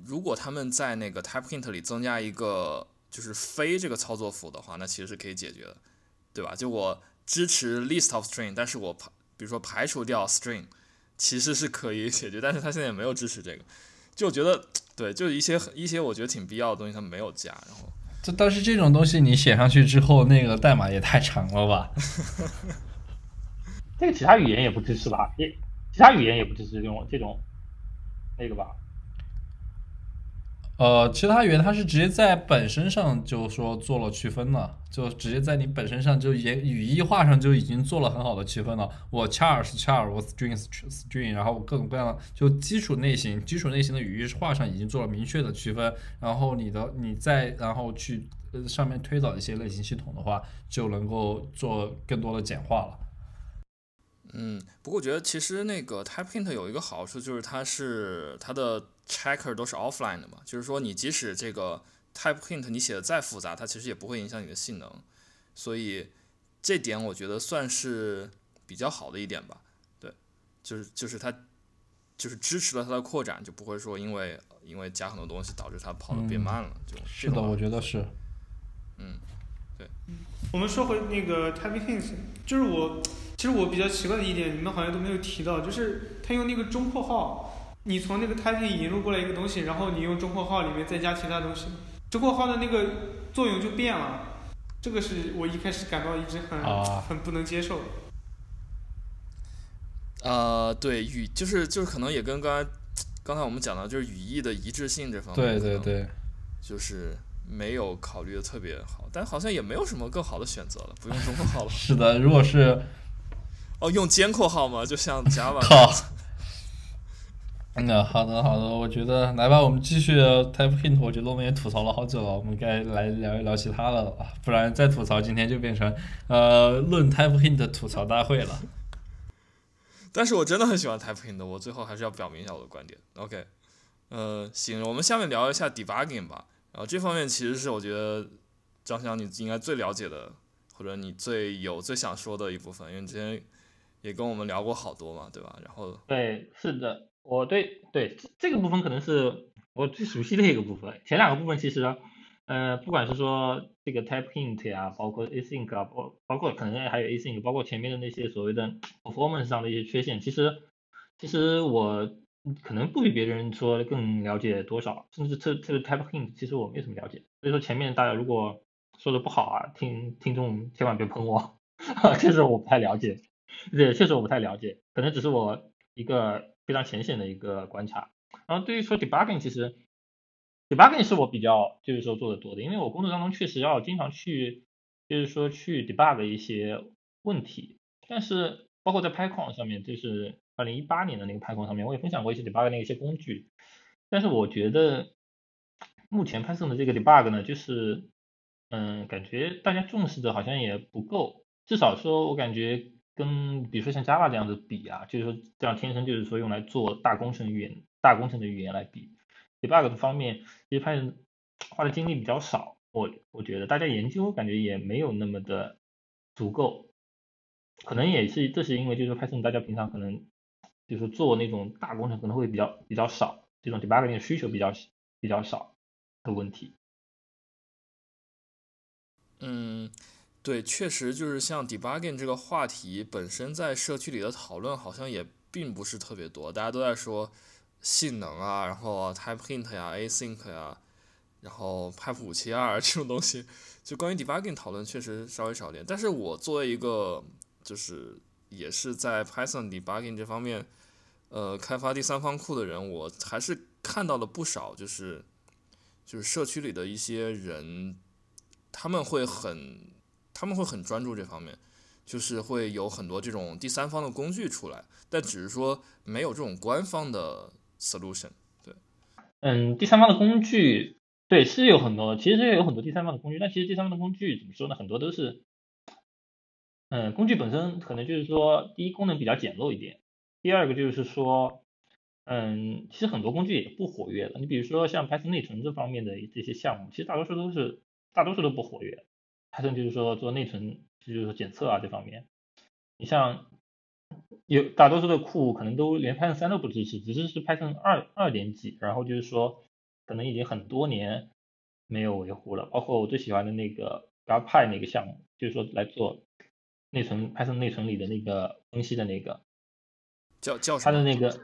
如果他们在那个 TypeHint 里增加一个就是非这个操作符的话，那其实是可以解决的，对吧？就我支持 list of string，但是我排比如说排除掉 string，其实是可以解决，但是他现在也没有支持这个，就觉得对，就一些一些我觉得挺必要的东西他没有加，然后。这但是这种东西你写上去之后，那个代码也太长了吧？这个其他语言也不支持吧？也其他语言也不支持这种这种那个吧？呃，其他语言它是直接在本身上就说做了区分了，就直接在你本身上就言语义化上就已经做了很好的区分了。我 char 是 char，我 string 是 string，然后各种各样的就基础类型、基础类型的语义化上已经做了明确的区分。然后你的你再然后去呃上面推导一些类型系统的话，就能够做更多的简化了。嗯，不过我觉得其实那个 TypeHint 有一个好处就是它是它的。checker 都是 offline 的嘛，就是说你即使这个 type hint 你写的再复杂，它其实也不会影响你的性能，所以这点我觉得算是比较好的一点吧。对，就是就是它就是支持了它的扩展，就不会说因为因为加很多东西导致它跑的变慢了。就是的，我觉得是。嗯，对。我们说回那个 type hint，就是我其实我比较奇怪的一点，你们好像都没有提到，就是他用那个中括号。你从那个 typing 引入过来一个东西，然后你用中括号里面再加其他东西，中括号的那个作用就变了。这个是我一开始感到一直很很不能接受。呃，对语就是就是可能也跟刚才刚才我们讲到就是语义的一致性这方面，对对对，就是没有考虑的特别好，但好像也没有什么更好的选择了，不用中括号了。是的，如果是哦用尖括号吗？就像 Java。嗯，好的好的，我觉得来吧，我们继续 Type Hint。我觉得我们也吐槽了好久了，我们该来聊一聊其他的了，不然再吐槽，今天就变成呃论 Type Hint 吐槽大会了。但是我真的很喜欢 Type Hint，我最后还是要表明一下我的观点。OK，呃，行，我们下面聊一下 Debugging 吧。然后这方面其实是我觉得张翔你应该最了解的，或者你最有最想说的一部分，因为之前也跟我们聊过好多嘛，对吧？然后对，是的。我对对这个部分可能是我最熟悉的一个部分。前两个部分其实，呃，不管是说这个 type hint 啊，包括 async 啊，包包括可能还有 async，包括前面的那些所谓的 performance 上的一些缺陷，其实其实我可能不比别人说更了解多少，甚至这这个 type hint 其实我没什么了解。所以说前面大家如果说的不好啊，听听众千万别喷我，确实我不太了解，对，确实我不太了解，可能只是我一个。非常浅显的一个观察，然后对于说 debugging，其实 debugging 是我比较就是说做的多的，因为我工作当中确实要经常去就是说去 debug 一些问题，但是包括在 Python 上面，就是二零一八年的那个 Python 上面，我也分享过一些 debug 的一些工具，但是我觉得目前 Python 的这个 debug 呢，就是嗯，感觉大家重视的好像也不够，至少说我感觉。跟比如说像 Java 这样子比啊，就是说这样天生就是说用来做大工程语言、大工程的语言来比，debug 的方面，其实 Python 花的精力比较少。我我觉得大家研究感觉也没有那么的足够，可能也是这是因为就是 Python 大家平常可能就是做那种大工程可能会比较比较少，这种 debugging 的需求比较比较少的问题。嗯，对，确实就是像 debugging 这个话题本身在社区里的讨论好像也并不是特别多，大家都在说性能啊，然后 type hint 呀，async 呀，然后 pipe 五七二这种东西，就关于 debugging 讨论确实稍微少点。但是我作为一个就是也是在 Python debugging 这方面，呃，开发第三方库的人，我还是看到了不少，就是就是社区里的一些人。他们会很，他们会很专注这方面，就是会有很多这种第三方的工具出来，但只是说没有这种官方的 solution。对，嗯，第三方的工具，对，是有很多，其实也有很多第三方的工具，但其实第三方的工具怎么说呢？很多都是，嗯，工具本身可能就是说，第一功能比较简陋一点，第二个就是说，嗯，其实很多工具也不活跃了。你比如说像 Python 内存这方面的这些项目，其实大多数都是。大多数都不活跃，Python 就是说做内存，就是说检测啊这方面，你像有大多数的库可能都连 Python 三都不支持，只是是 Python 二二点几，然后就是说可能已经很多年没有维护了。包括我最喜欢的那个 rpy 那个项目，就是说来做内存 Python 内存里的那个分析的那个，叫叫他的那个，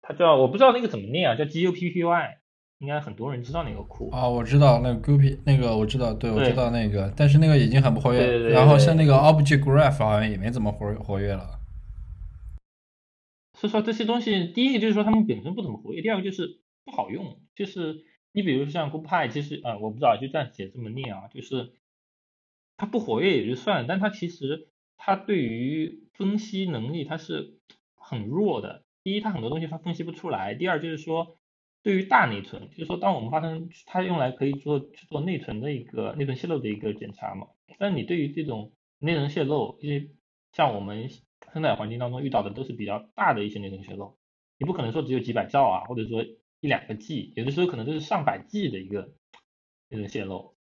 他叫我不知道那个怎么念啊，叫 GUPPY。应该很多人知道那个库啊，我知道那个 Guppy 那个我知道，对我知道那个，但是那个已经很不活跃。然后像那个 Object Graph 好像也没怎么活活跃了。所以说这些东西，第一个就是说他们本身不怎么活跃，第二个就是不好用。就是你比如像 GoPy，其实啊，我不知道就暂且这么念啊，就是它不活跃也就算了，但它其实它对于分析能力它是很弱的。第一，它很多东西它分析不出来；第二就是说。对于大内存，就是说，当我们发生它用来可以做去做内存的一个内存泄露的一个检查嘛。但你对于这种内存泄露，因为像我们生态环境当中遇到的都是比较大的一些内存泄露，你不可能说只有几百兆啊，或者说一两个 G，有的时候可能都是上百 G 的一个内存泄露，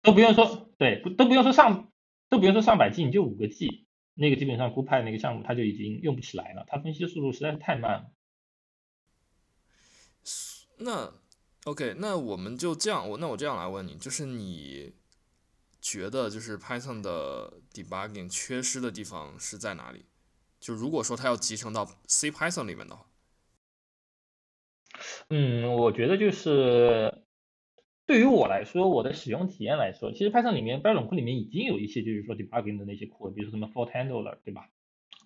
都不用说，对，不都不用说上，都不用说上百 G，你就五个 G，那个基本上 g o p 那个项目它就已经用不起来了，它分析的速度实在是太慢了。那，OK，那我们就这样，我那我这样来问你，就是你觉得就是 Python 的 debugging 缺失的地方是在哪里？就如果说它要集成到 C Python 里面的话，嗯，我觉得就是对于我来说，我的使用体验来说，其实 Python 里面标准库里面已经有一些就是说 debugging 的那些库，比如说什么 fault handler，对吧？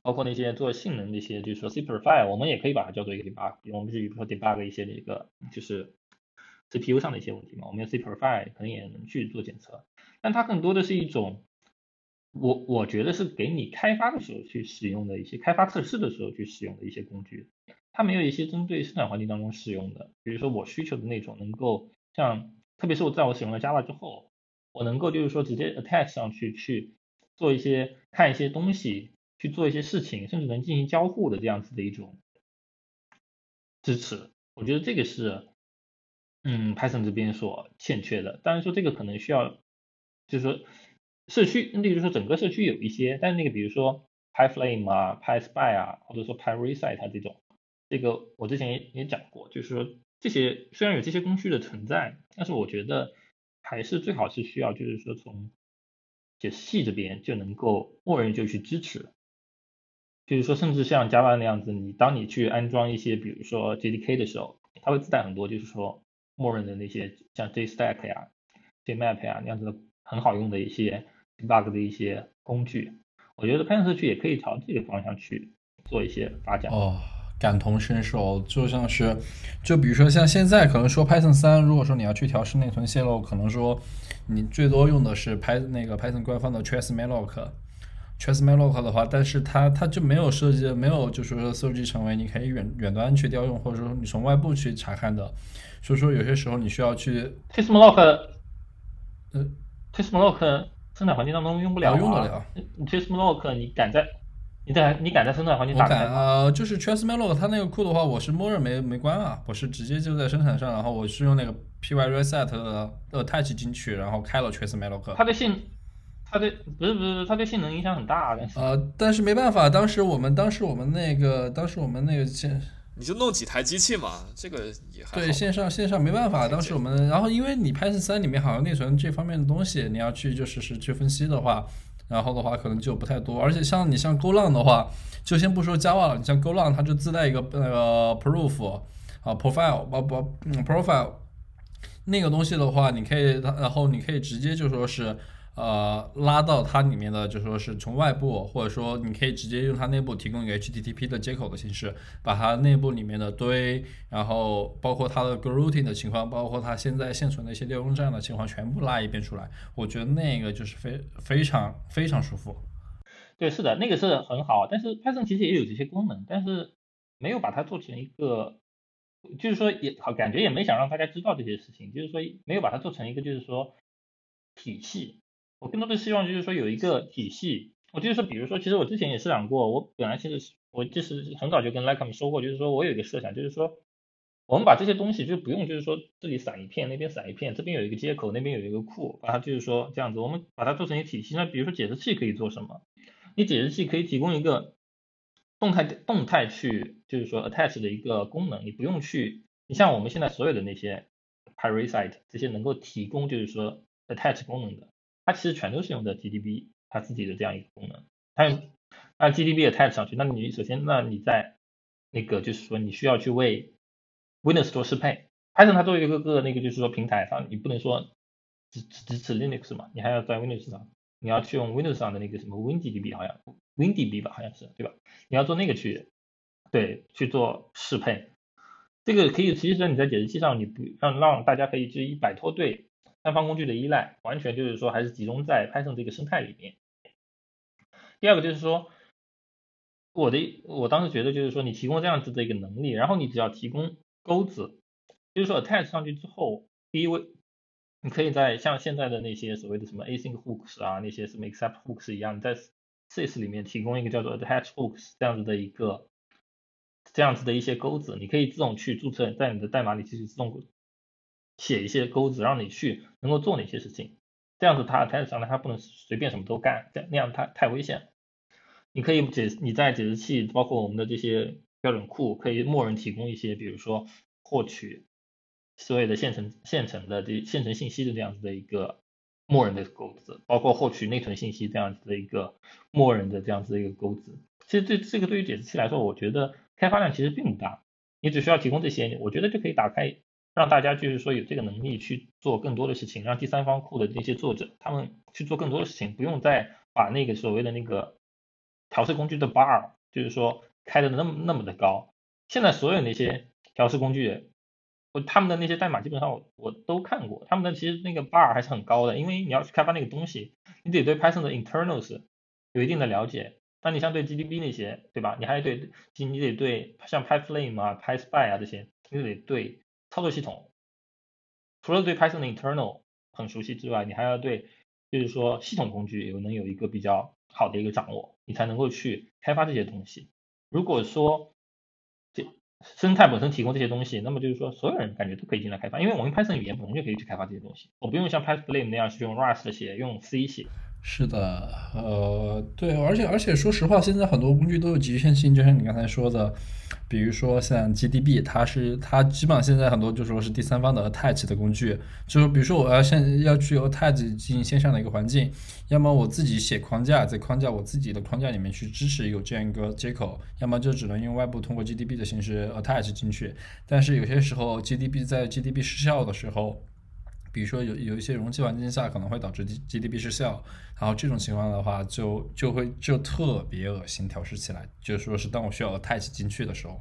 包括那些做性能那些，就是说 super file，我们也可以把它叫做一个 debug。我们比如说 debug 一些那个就是 CPU 上的一些问题嘛，我们用 super file 可能也能去做检测。但它更多的是一种，我我觉得是给你开发的时候去使用的一些开发测试的时候去使用的一些工具。它没有一些针对生产环境当中使用的，比如说我需求的那种能够像，特别是我在我使用了 Java 之后，我能够就是说直接 attach 上去去做一些看一些东西。去做一些事情，甚至能进行交互的这样子的一种支持，我觉得这个是，嗯，Python 这边所欠缺的。当然说这个可能需要，就是说社区，那就是说整个社区有一些，但是那个比如说 PyFlame 啊、PySpy 啊，或者说 PyReset 它这种，这个我之前也也讲过，就是说这些虽然有这些工具的存在，但是我觉得还是最好是需要，就是说从解释器这边就能够默认就去支持。就是说，甚至像 Java 那样子，你当你去安装一些，比如说 JDK 的时候，它会自带很多，就是说默认的那些像 JStack 呀、JMap 呀那样子的很好用的一些 debug 的一些工具。我觉得 Python 社区也可以朝这个方向去做一些发展。哦，感同身受，就像是，就比如说像现在可能说 Python 三，如果说你要去调试内存泄露，可能说你最多用的是 Python 那个 Python 官方的 tracemalloc。TraceMalloc 的话，但是它它就没有设计，没有就是说设计成为你可以远远端去调用，或者说你从外部去查看的。所以说有些时候你需要去 TraceMalloc，呃，TraceMalloc 生产环境当中用不了用得了。TraceMalloc 你敢在你在你敢在生产环境打开呃，就是 TraceMalloc 它那个库的话，我是默认没没关啊，我是直接就在生产上，然后我是用那个 pyreset 的 attach 进去，然后开了 TraceMalloc。它的性它对不是不是它对性能影响很大，但是呃，但是没办法，当时我们当时我们那个当时我们那个线你就弄几台机器嘛，这个也还。对线上线上没办法，当时我们然后因为你 Python 三里面好像内存这方面的东西，你要去就是是去分析的话，然后的话可能就不太多，而且像你像 GoLang 的话，就先不说 Java 了，你像 GoLang 它就自带一个那个 proof 啊 profile 不不 profile 那个东西的话，你可以然后你可以直接就说是。呃，拉到它里面的就说是从外部，或者说你可以直接用它内部提供一个 HTTP 的接口的形式，把它内部里面的堆，然后包括它的 g r o u t i n g 的情况，包括它现在现存的一些内容站的情况，全部拉一遍出来。我觉得那个就是非非常非常舒服。对，是的，那个是很好，但是 Python 其实也有这些功能，但是没有把它做成一个，就是说也好，感觉也没想让大家知道这些事情，就是说没有把它做成一个就是说体系。我更多的希望就是说有一个体系，我就是说，比如说，其实我之前也设想过，我本来其实我就是很早就跟 l i k e m 说过，就是说我有一个设想，就是说我们把这些东西就不用就是说这里散一片，那边散一片，这边有一个接口，那边有一个库，把它就是说这样子，我们把它做成一个体系。那比如说解释器可以做什么？你解释器可以提供一个动态动态去就是说 attach 的一个功能，你不用去，你像我们现在所有的那些 parasite 这些能够提供就是说 attach 功能的。它其实全都是用的 GDB 它自己的这样一个功能，它用那 GDB attach 上去，那你首先那你在那个就是说你需要去为 Windows 做适配，Python 它作为一个个那个就是说平台上，你不能说只只支持 Linux 嘛，你还要在 Windows 上，你要去用 Windows 上的那个什么 WinDB 好像 WinDB 吧好像是对吧？你要做那个去对去做适配，这个可以其实你在解释器上你不让让大家可以去摆脱对。三方工具的依赖，完全就是说还是集中在 Python 这个生态里面。第二个就是说，我的我当时觉得就是说，你提供这样子的一个能力，然后你只要提供钩子，就是说 attach 上去之后，第一位，你可以在像现在的那些所谓的什么 async hooks 啊，那些什么 except hooks 一样，你在 sys 里面提供一个叫做 attach hooks 这样子的一个这样子的一些钩子，你可以自动去注册，在你的代码里其实自动。写一些钩子，让你去能够做哪些事情，这样子它台子上呢，它不能随便什么都干，这那样太太危险。你可以解你在解释器，包括我们的这些标准库，可以默认提供一些，比如说获取所有的现成现成的这现成信息的这样子的一个默认的钩子，包括获取内存信息这样子的一个默认的这样子的一个钩子。其实这这个对于解释器来说，我觉得开发量其实并不大，你只需要提供这些，我觉得就可以打开。让大家就是说有这个能力去做更多的事情，让第三方库的那些作者他们去做更多的事情，不用再把那个所谓的那个调试工具的 bar，就是说开的那么那么的高。现在所有那些调试工具，我他们的那些代码基本上我我都看过，他们的其实那个 bar 还是很高的，因为你要去开发那个东西，你得对 Python 的 internals 有一定的了解。那你像对 GDB 那些，对吧？你还得你得对像 PyFlame 啊、PySpy 啊这些，你得对。操作系统除了对 Python 的 internal 很熟悉之外，你还要对就是说系统工具有能有一个比较好的一个掌握，你才能够去开发这些东西。如果说这生态本身提供这些东西，那么就是说所有人感觉都可以进来开发，因为我们 Python 语言本身就可以去开发这些东西，我不用像 PyFlame 那样去用 Rust 写，用 C 写。是的，呃，对，而且而且说实话，现在很多工具都有局限性，就像你刚才说的，比如说像 GDB，它是它基本上现在很多就说是第三方的 attach 的工具，就是比如说我要现要去 attach 进行线上的一个环境，要么我自己写框架，在框架我自己的框架里面去支持有这样一个接口，要么就只能用外部通过 GDB 的形式 attach 进去，但是有些时候 GDB 在 GDB 失效的时候。比如说有有一些容器环境下可能会导致 G GDB 失效，然后这种情况的话就就会就特别恶心调试起来，就是说是当我需要 attach 进去的时候。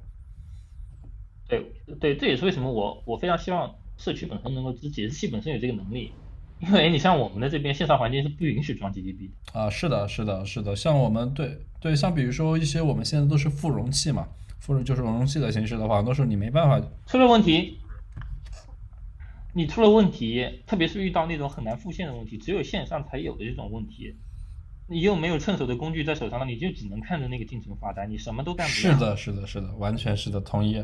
对对，这也是为什么我我非常希望社区本身能够支持解释器本身有这个能力，因为你像我们的这边线上环境是不允许装 GDB 啊，是的，是的，是的，像我们对对，像比如说一些我们现在都是副容器嘛，副容就是容器的形式的话，很多时候你没办法出了问题。你出了问题，特别是遇到那种很难复现的问题，只有线上才有的这种问题，你又没有趁手的工具在手上，你就只能看着那个进程发呆，你什么都干不了。是的，是的，是的，完全是的，同意。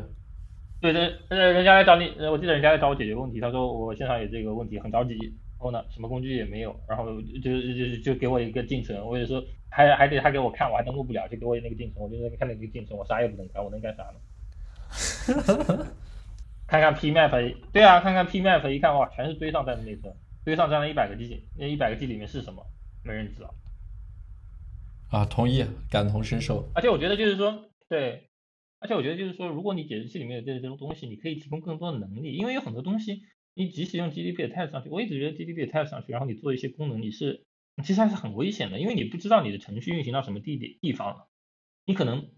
对的，呃，人家来找你，呃，我记得人家来找我解决问题，他说我线上有这个问题，很着急，然后呢什么工具也没有，然后就就就给我一个进程，我也说还还得他给我看，我还登录不了，就给我那个进程，我就在看那个进程，我啥也不能干，我能干啥呢？看看 P map，对啊，看看 P map，一看哇，全是堆上站的内存，堆上站了一百个 G，那一百个 G 里面是什么？没人知道。啊，同意，感同身受。而且我觉得就是说，对，而且我觉得就是说，如果你解释器里面有这这种东西，你可以提供更多的能力，因为有很多东西，你即使用 GDP attach 上去，我一直觉得 GDP attach 上去，然后你做一些功能，你是其实还是很危险的，因为你不知道你的程序运行到什么地点地方了，你可能，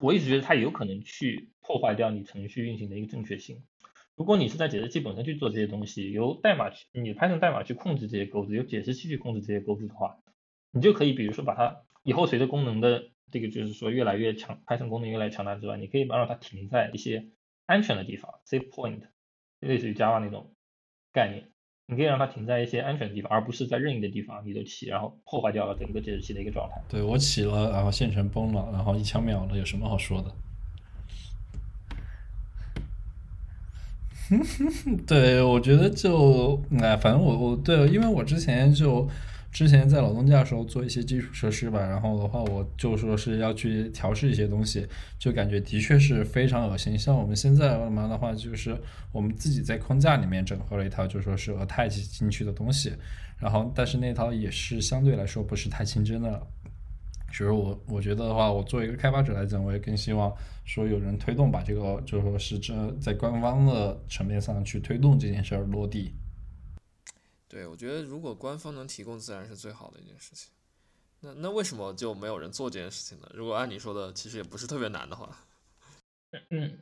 我一直觉得它有可能去破坏掉你程序运行的一个正确性。如果你是在解释器本身去做这些东西，由代码去，你拍成代码去控制这些钩子，由解释器去控制这些钩子的话，你就可以比如说把它。以后随着功能的这个就是说越来越强，Python 功能越来越强大之外，你可以把让它停在一些安全的地方 （safe point，类似于 Java 那种概念，你可以让它停在一些安全的地方，而不是在任意的地方你都起，然后破坏掉了整个节制器的一个状态。对我起了，然后线程崩了，然后一枪秒了，有什么好说的？对，我觉得就哎，反正我我对，因为我之前就。之前在老东家的时候做一些基础设施吧，然后的话我就说是要去调试一些东西，就感觉的确是非常恶心。像我们现在嘛的话，就是我们自己在框架里面整合了一套，就说是 attach 进去的东西，然后但是那套也是相对来说不是太清真的。其实我我觉得的话，我作为一个开发者来讲，我也更希望说有人推动把这个，就说是这在官方的层面上去推动这件事儿落地。对，我觉得如果官方能提供，自然是最好的一件事情。那那为什么就没有人做这件事情呢？如果按你说的，其实也不是特别难的话。嗯，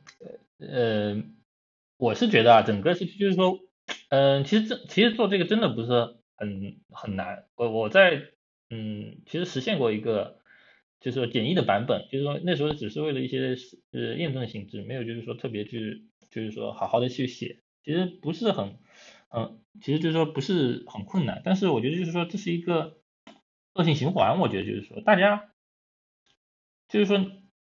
呃，我是觉得啊，整个是就是说，嗯，其实这其实做这个真的不是很很难。我我在嗯，其实实现过一个，就是说简易的版本，就是说那时候只是为了一些呃验证性质，没有就是说特别去就是说好好的去写，其实不是很。嗯，其实就是说不是很困难，但是我觉得就是说这是一个恶性循环。我觉得就是说大家就是说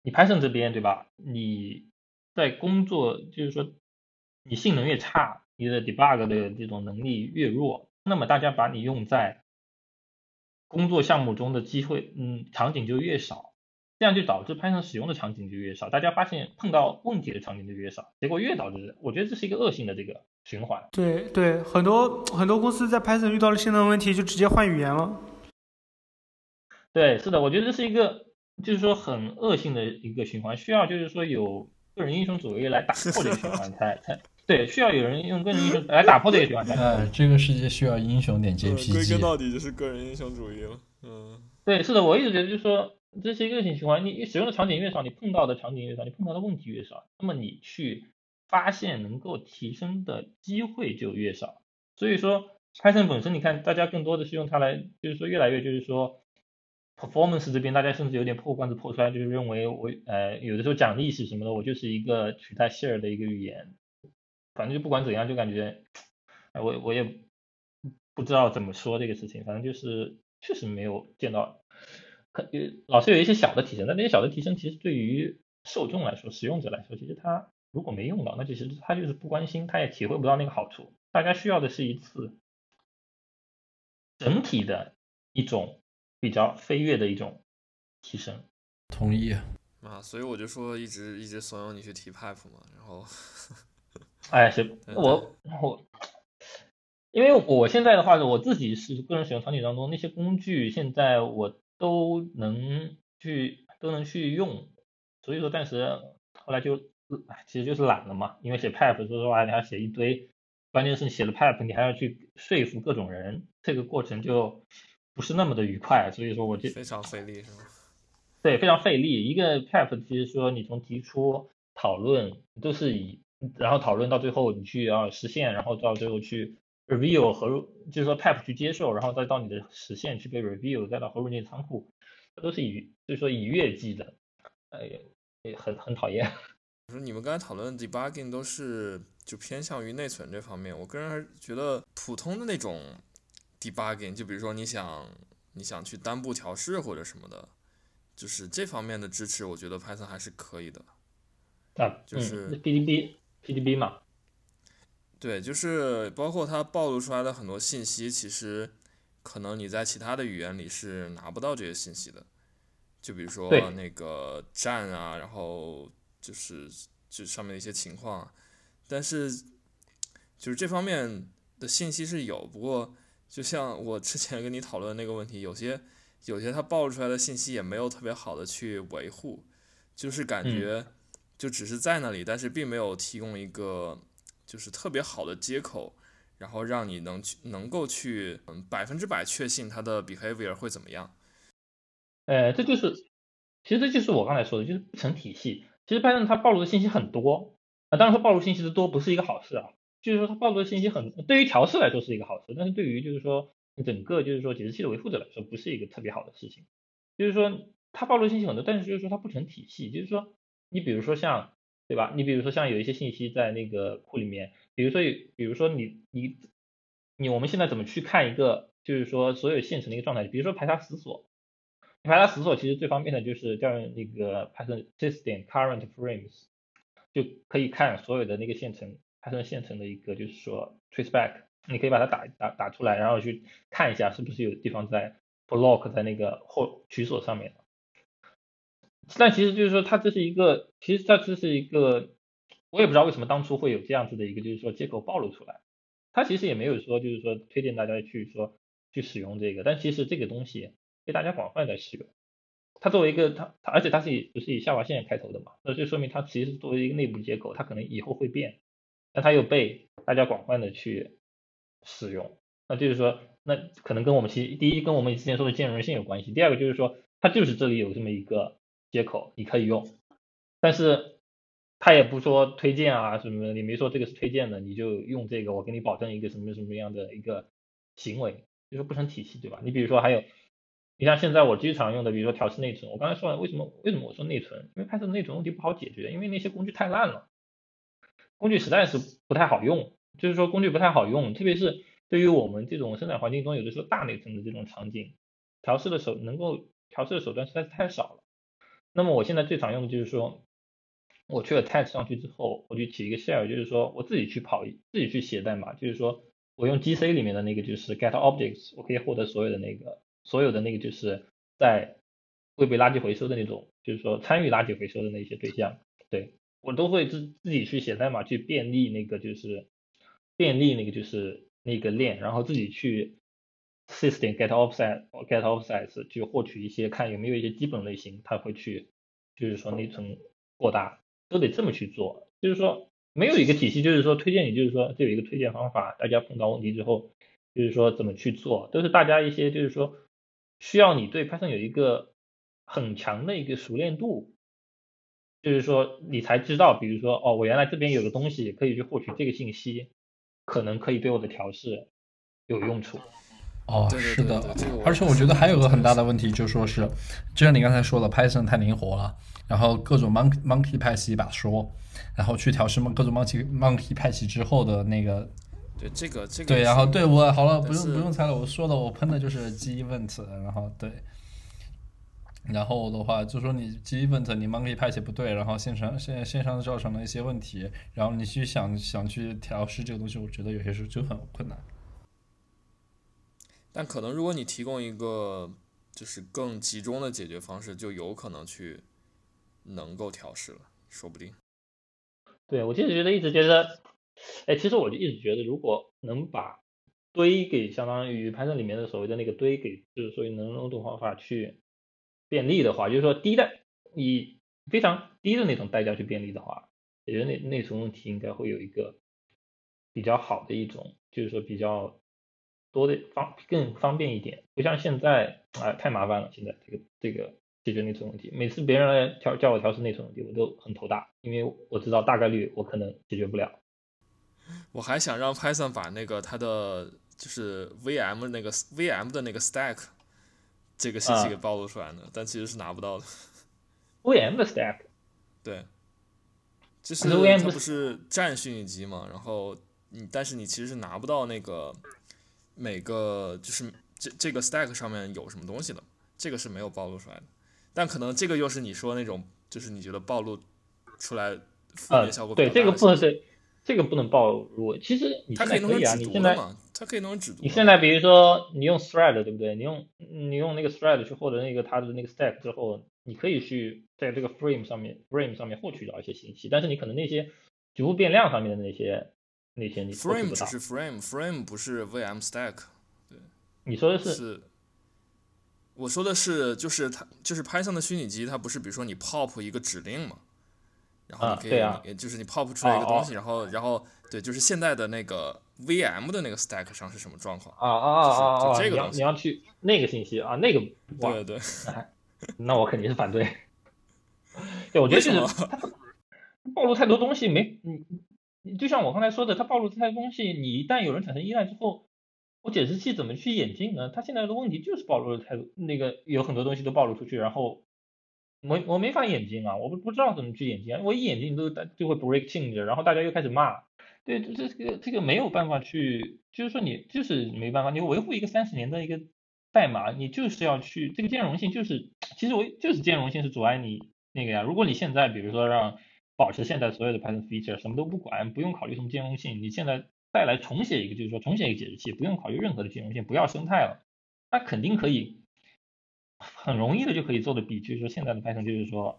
你 Python 这边对吧？你在工作就是说你性能越差，你的 debug 的这种能力越弱，那么大家把你用在工作项目中的机会，嗯，场景就越少，这样就导致 Python 使用的场景就越少，大家发现碰到问题的场景就越少，结果越导致，我觉得这是一个恶性的这个。循环对对，很多很多公司在 Python 遇到了性能问题，就直接换语言了。对，是的，我觉得这是一个就是说很恶性的一个循环，需要就是说有个人英雄主义来打破这个循环，才才对，需要有人用个人英雄来打破这个循环。哎，这个世界需要英雄点 JPG。归根到底就是个人英雄主义了。嗯，对，是的，我一直觉得就是说这是一个恶性循环，你使用的场景越少，你碰到的场景越少，你碰到的问题越少，那么你去。发现能够提升的机会就越少，所以说 Python 本身，你看大家更多的是用它来，就是说越来越就是说 performance 这边，大家甚至有点破罐子破摔，就是认为我呃有的时候讲历史什么的，我就是一个取代 share 的一个语言，反正就不管怎样，就感觉我我也不知道怎么说这个事情，反正就是确实没有见到，可老是有一些小的提升，但那些小的提升其实对于受众来说，使用者来说，其实他。如果没用到，那其实他就是不关心，他也体会不到那个好处。大家需要的是一次整体的一种比较飞跃的一种提升。同意啊，所以我就说一直一直怂恿你去提 pipe 嘛，然后，哎，行，我我，因为我现在的话，我自己是个人使用场景当中那些工具，现在我都能去都能去用，所以说暂时后来就。哎，其实就是懒了嘛，因为写 pipe 说实话你要写一堆，关键是你写了 pipe 你还要去说服各种人，这个过程就不是那么的愉快，所以说我就非常费力是吗？对，非常费力。一个 pipe 其实说你从提出讨论都是以，然后讨论到最后你去要实现，然后到最后去 review 和就是说 pipe 去接受，然后再到你的实现去被 review，再到和入进仓库，这都是以就是说以月计的，哎，也很很讨厌。说你们刚才讨论 debugging 都是就偏向于内存这方面，我个人还是觉得普通的那种 debugging，就比如说你想你想去单步调试或者什么的，就是这方面的支持，我觉得 Python 还是可以的。啊，就是 PDB PDB 嘛。对，就是包括它暴露出来的很多信息，其实可能你在其他的语言里是拿不到这些信息的。就比如说那个站啊，然后就是就上面的一些情况，但是就是这方面的信息是有，不过就像我之前跟你讨论的那个问题，有些有些它暴露出来的信息也没有特别好的去维护，就是感嗯觉就只是在那里，但是并没有提供一个就是特别好的接口，然后让你能去能够去嗯百分之百确信它的 behavior 会怎么样。呃，这就是，其实这就是我刚才说的，就是不成体系。其实 Python 它暴露的信息很多，啊，当然说暴露信息的多不是一个好事啊，就是说它暴露的信息很，对于调试来说是一个好事，但是对于就是说整个就是说解释器的维护者来说不是一个特别好的事情。就是说它暴露信息很多，但是就是说它不成体系，就是说你比如说像，对吧？你比如说像有一些信息在那个库里面，比如说比如说你你你我们现在怎么去看一个就是说所有现成的一个状态，比如说排查死锁。排查死锁其实最方便的就是调用那个 Python system current frames，就可以看所有的那个现成 Python 现成的一个就是说 traceback，你可以把它打打打出来，然后去看一下是不是有地方在 block 在那个后取锁上面。但其实就是说它这是一个，其实它这是一个，我也不知道为什么当初会有这样子的一个就是说接口暴露出来，它其实也没有说就是说推荐大家去说去使用这个，但其实这个东西。被大家广泛在使用，它作为一个它它，而且它是以不是以下划线开头的嘛，那就说明它其实作为一个内部接口，它可能以后会变，但它又被大家广泛的去使用，那就是说，那可能跟我们其第一跟我们之前说的兼容性有关系，第二个就是说，它就是这里有这么一个接口你可以用，但是他也不说推荐啊什么的，你没说这个是推荐的，你就用这个，我给你保证一个什么什么样的一个行为，就是不成体系，对吧？你比如说还有。你像现在我经常用的，比如说调试内存，我刚才说了，为什么为什么我说内存？因为 Python 内存问题不好解决，因为那些工具太烂了，工具实在是不太好用，就是说工具不太好用，特别是对于我们这种生产环境中有的时候大内存的这种场景，调试的手能够调试的手段实在是太少了。那么我现在最常用的就是说，我去 attach 上去之后，我去起一个 shell，就是说我自己去跑，自己去写代码，就是说我用 GC 里面的那个就是 get objects，我可以获得所有的那个。所有的那个就是在会被垃圾回收的那种，就是说参与垃圾回收的那些对象，对我都会自自己去写代码去便利那个就是便利那个就是那个链，然后自己去 system get offset get offsets 去获取一些看有没有一些基本类型，它会去就是说内存过大，都得这么去做，就是说没有一个体系，就是说推荐你就是说这有一个推荐方法，大家碰到问题之后就是说怎么去做，都是大家一些就是说。需要你对 Python 有一个很强的一个熟练度，就是说你才知道，比如说哦，我原来这边有个东西可以去获取这个信息，可能可以对我的调试有用处。哦，对对是的而且我觉得还有个很大的问题，就说是，就像你刚才说的，Python 太灵活了，然后各种 monkey monkey 派系一把说，然后去调试各种 monkey monkey 派系之后的那个对这个这个对，然后对我好了，不用不用猜了，我说的我喷的就是 G event，然后对，然后的话就说你 G event 你 monkey 派系不对，然后线上线线上造成了一些问题，然后你去想想去调试这个东西，我觉得有些时候就很困难。但可能如果你提供一个就是更集中的解决方式，就有可能去能够调试了，说不定。对我其实觉得一直觉得，哎，其实我就一直觉得，如果能把堆给相当于 Python 里面的所谓的那个堆给，就是说能用这种方法去便利的话，就是说低的以非常低的那种代价去便利的话，我觉得内内存问题应该会有一个比较好的一种，就是说比较多的方更方便一点，不像现在啊、太麻烦了，现在这个这个解决内存问题，每次别人来调叫我调试内存问题，我都很头大，因为我知道大概率我可能解决不了。我还想让 Python 把那个它的就是 VM 那个 VM 的那个 stack 这个信息啊给暴露出来呢，但其实是拿不到的。VM 的 stack 对，就是可是 VM 它不是占虚拟机嘛，然后你但是你其实是拿不到那个每个就是这这个 stack 上面有什么东西的，这个是没有暴露出来的。但可能这个又是你说那种，就是你觉得暴露出来负呃面效果，比对这个不是，这个不能暴露。其实你它可以弄现在可以啊，你现在？它可以弄成纸读的。你现在比如说你用 thread 对不对？你用你用那个 thread 去获得那个它的那个 stack 之后，你可以去在这个 frame 上面 frame 上面获取到一些信息，但是你可能那些局部变量上面的那些那些你 frame 不是 frame，frame 不是 VM stack，对你说的是是。我说的是，就是它就是 Python 的虚拟机，它不是比如说你 pop 一个指令嘛，然后啊你可以，就是你 pop 出来一个东西，哦然后然后对，就是现在的那个 VM 的那个 stack 上是什么状况？啊啊啊啊啊！你你要去那个信息啊，那个对，对对，那我肯定是反对。对，我觉得就是暴露太多东西没你你就像我刚才说的，它暴露太多东西，你一旦有人产生依赖之后，我解释器怎么去演进呢？它现在的问题就是暴露了太多，那个有很多东西都暴露出去，然后我我没法演进啊，我不不知道怎么去演进啊，我一演进都就会 break change，然后大家又开始骂。对，这这个这个没有办法去，就是说你就是没办法，你维护一个三十年的一个代码，你就是要去这个兼容性，就是其实我就是兼容性是阻碍你那个呀。如果你现在比如说让保持现在所有的 Python feature 什么都不管，不用考虑什么兼容性，你现在再来重写一个，就是说重写一个解释器，不用考虑任何的兼容性，不要生态了，那肯定可以很容易的就可以做的比就是说现在的 Python 就是说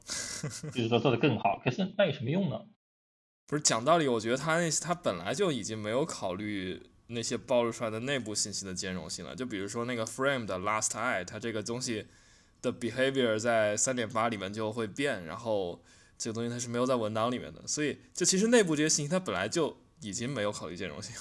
就是说做的更好。可是那有什么用呢？不是讲道理，我觉得他那他本来就已经没有考虑那些暴露出来的内部信息的兼容性了。就比如说那个 frame 的 last i，它这个东西的 behavior 在三点八里面就会变，然后这个东西它是没有在文档里面的，所以就其实内部这些信息它本来就已经没有考虑兼容性。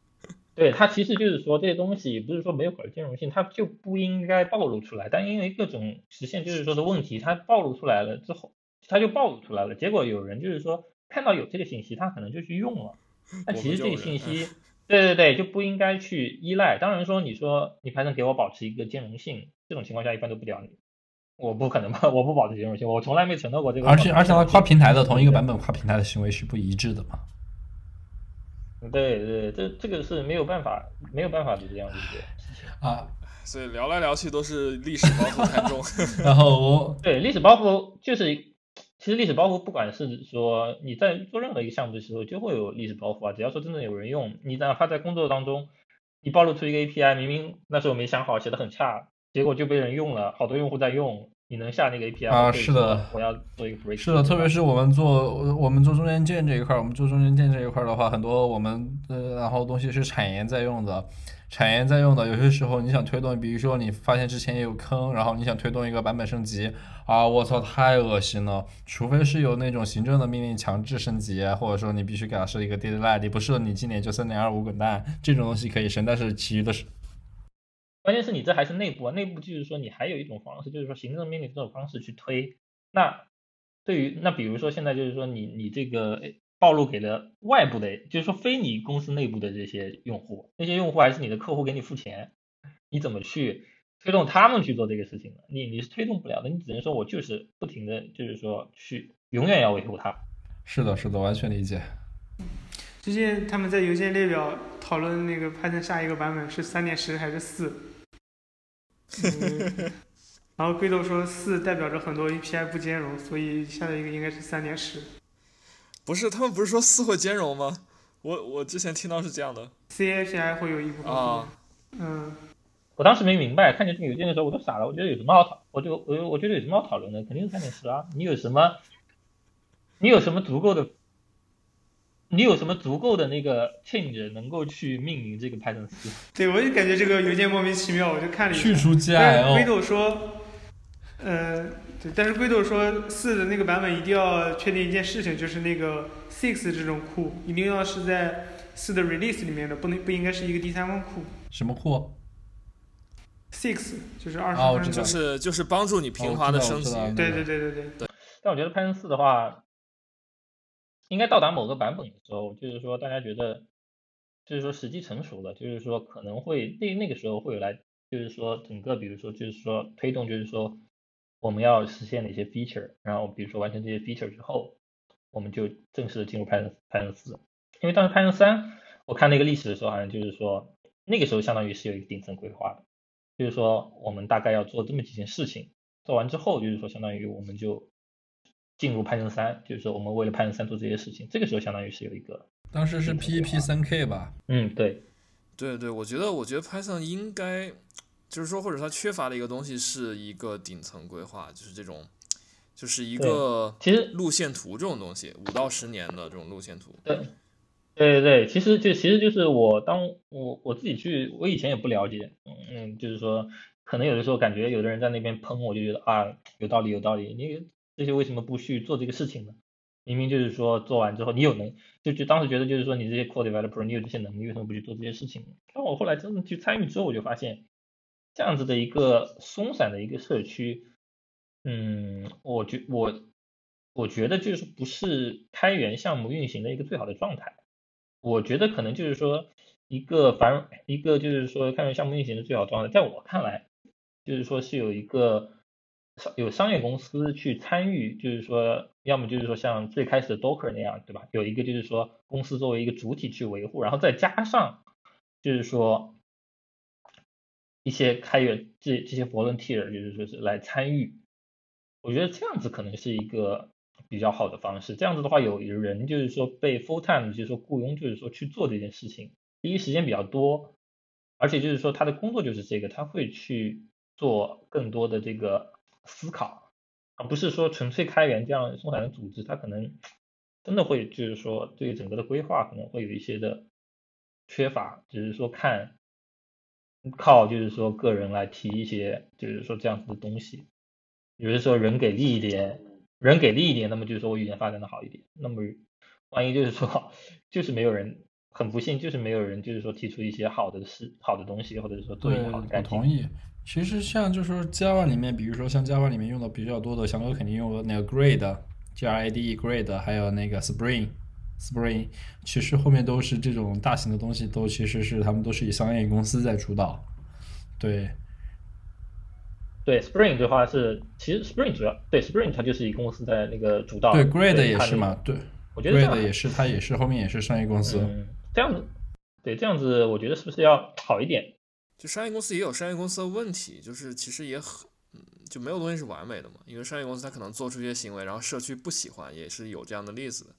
对，它其实就是说这些东西不是说没有考虑兼容性，它就不应该暴露出来。但因为各种实现就是说的问题，它暴露出来了之后，它就暴露出来了。结果有人就是说看到有这个信息，他可能就去用了。那其实这个信息，对对对，就不应该去依赖。当然说你说你还能给我保持一个兼容性，这种情况下一般都不屌你。我不可能吧？我不保持兼容性，我从来没承诺过这个。而且而且它跨平台的同一个版本跨平台的行为是不一致的嘛？对对，这这个是没有办法没有办法的这样理解。啊，所以聊来聊去都是历史包袱太重。然后我 对，历史包袱就是，其实历史包袱不管是说你在做任何一个项目的时候，就会有历史包袱啊。只要说真的有人用，你哪怕在工作当中，你暴露出一个 API，明明那时候没想好，写的很差，结果就被人用了，好多用户在用，你能下那个 API 啊是的我要做一个 break。是的，特别是我们做我们做中间件这一块儿，我们做中间件这一块儿的话，很多我们呃，然后东西是产研在用的，产研在用的，有些时候你想推动，比如说你发现之前也有坑，然后你想推动一个版本升级，啊，我操，太恶心了！除非是有那种行政的命令强制升级，或者说你必须给它设一个 deadline，你不设你今年就三点二五滚蛋，这种东西可以升，但是其余的是关键是你这还是内部啊，内部就是说你还有一种方式，就是说行政命令这种方式去推。那对于那比如说现在就是说你你这个诶暴露给了外部的，就是说非你公司内部的这些用户，那些用户还是你的客户给你付钱，你怎么去推动他们去做这个事情呢？你你是推动不了的，你只能说我就是不停的就是说去永远要维护它。是的，是的，完全理解。最近他们在邮件列表讨论那个 Python 下一个版本是三点十还是四，嗯，然后龟豆说四代表着很多 API 不兼容，所以下一个应该是三点十。不是，他们不是说四会兼容吗？我我之前听到是这样的 C API 会有一部分啊。嗯，我当时没明白，看见这个邮件的时候我都傻了，我觉得有什么好讨，我就我我觉得有什么好讨论的，肯定是三点十啊，你有什么，你有什么足够的，你有什么足够的那个 change 能够去命名这个 Python 四？对，我就感觉这个邮件莫名其妙，我就看了一下。去除但是龟 GIL，豆说，呃，对，但是龟豆说四的那个版本一定要确定一件事情，就是那个 six 这种库一定要是在四的 release 里面的，不能不应该是一个第三方库。什么库？six 就是二十啊我就是就是帮助你平滑的升级。对对对对对，但我觉得 Python 四的话，应该到达某个版本的时候，就是说大家觉得，就是说时机成熟了，就是说可能会那那个时候会有来，就是说整个比如说就是说推动，就是说我们要实现哪些 feature，然后比如说完成这些 feature 之后，我们就正式的进入 Python Python 四。因为当时 Python 三，我看那个历史的时候，好像就是说那个时候相当于是有一个顶层规划的，就是说我们大概要做这么几件事情，做完之后，就是说相当于我们就进入 Python 三，就是说我们为了 Python 三做这些事情，这个时候相当于是有一个当时是 PEP 三 K 吧？嗯，对，对对，我觉得我觉得 Python 应该就是说，或者它缺乏的一个东西是一个顶层规划，就是这种，就是一个其实路线图这种东西，五到十年的这种路线图。对，对对对，其实就其实就是我当我我自己去，我以前也不了解，嗯，就是说可能有的时候感觉有的人在那边喷，我就觉得啊，有道理有道理，你这些为什么不去做这个事情呢？明明就是说做完之后你有能，就就当时觉得就是说你这些 core developer 你有这些能力，为什么不去做这些事情？但我后来真的去参与之后，我就发现这样子的一个松散的一个社区，嗯，我觉我我觉得就是不是开源项目运行的一个最好的状态。我觉得可能就是说一个反一个就是说开源项目运行的最好状态，在我看来，就是说是有一个。有商业公司去参与，就是说，要么就是说像最开始的 Docker 那样，对吧？有一个就是说公司作为一个主体去维护，然后再加上就是说一些开源这这些 volunteer，就是说是来参与。我觉得这样子可能是一个比较好的方式。这样子的话，有人就是说被 full time 就是说雇佣，就是说去做这件事情，第一时间比较多，而且就是说他的工作就是这个，他会去做更多的这个。思考，而不是说纯粹开源这样松散的组织，它可能真的会就是说对整个的规划可能会有一些的缺乏，只是说看靠就是说个人来提一些就是说这样子的东西，有的时候人给力一点，人给力一点，那么就是说我语言发展的好一点，那么万一就是说就是没有人很不幸，就是没有人就是说提出一些好的事好的东西，或者是说做一个好的改进。同意。其实像就是说 Java 里面，比如说像 Java 里面用的比较多的，翔哥肯定用的那个 Grade，G R A D E Grade，还有那个 Spring，Spring，其实后面都是这种大型的东西，都其实是他们都是以商业公司在主导。对，对 Spring 的话是，其实 Spring 主要对 Spring 它就是以公司在那个主导。对 Grade 也是嘛，对，我觉得 Grade 也是，它也是后面也是商业公司。这样子，对这样子，我觉得是不是要好一点？就商业公司也有商业公司的问题，就是其实也很，就没有东西是完美的嘛。因为商业公司它可能做出一些行为，然后社区不喜欢，也是有这样的例子的。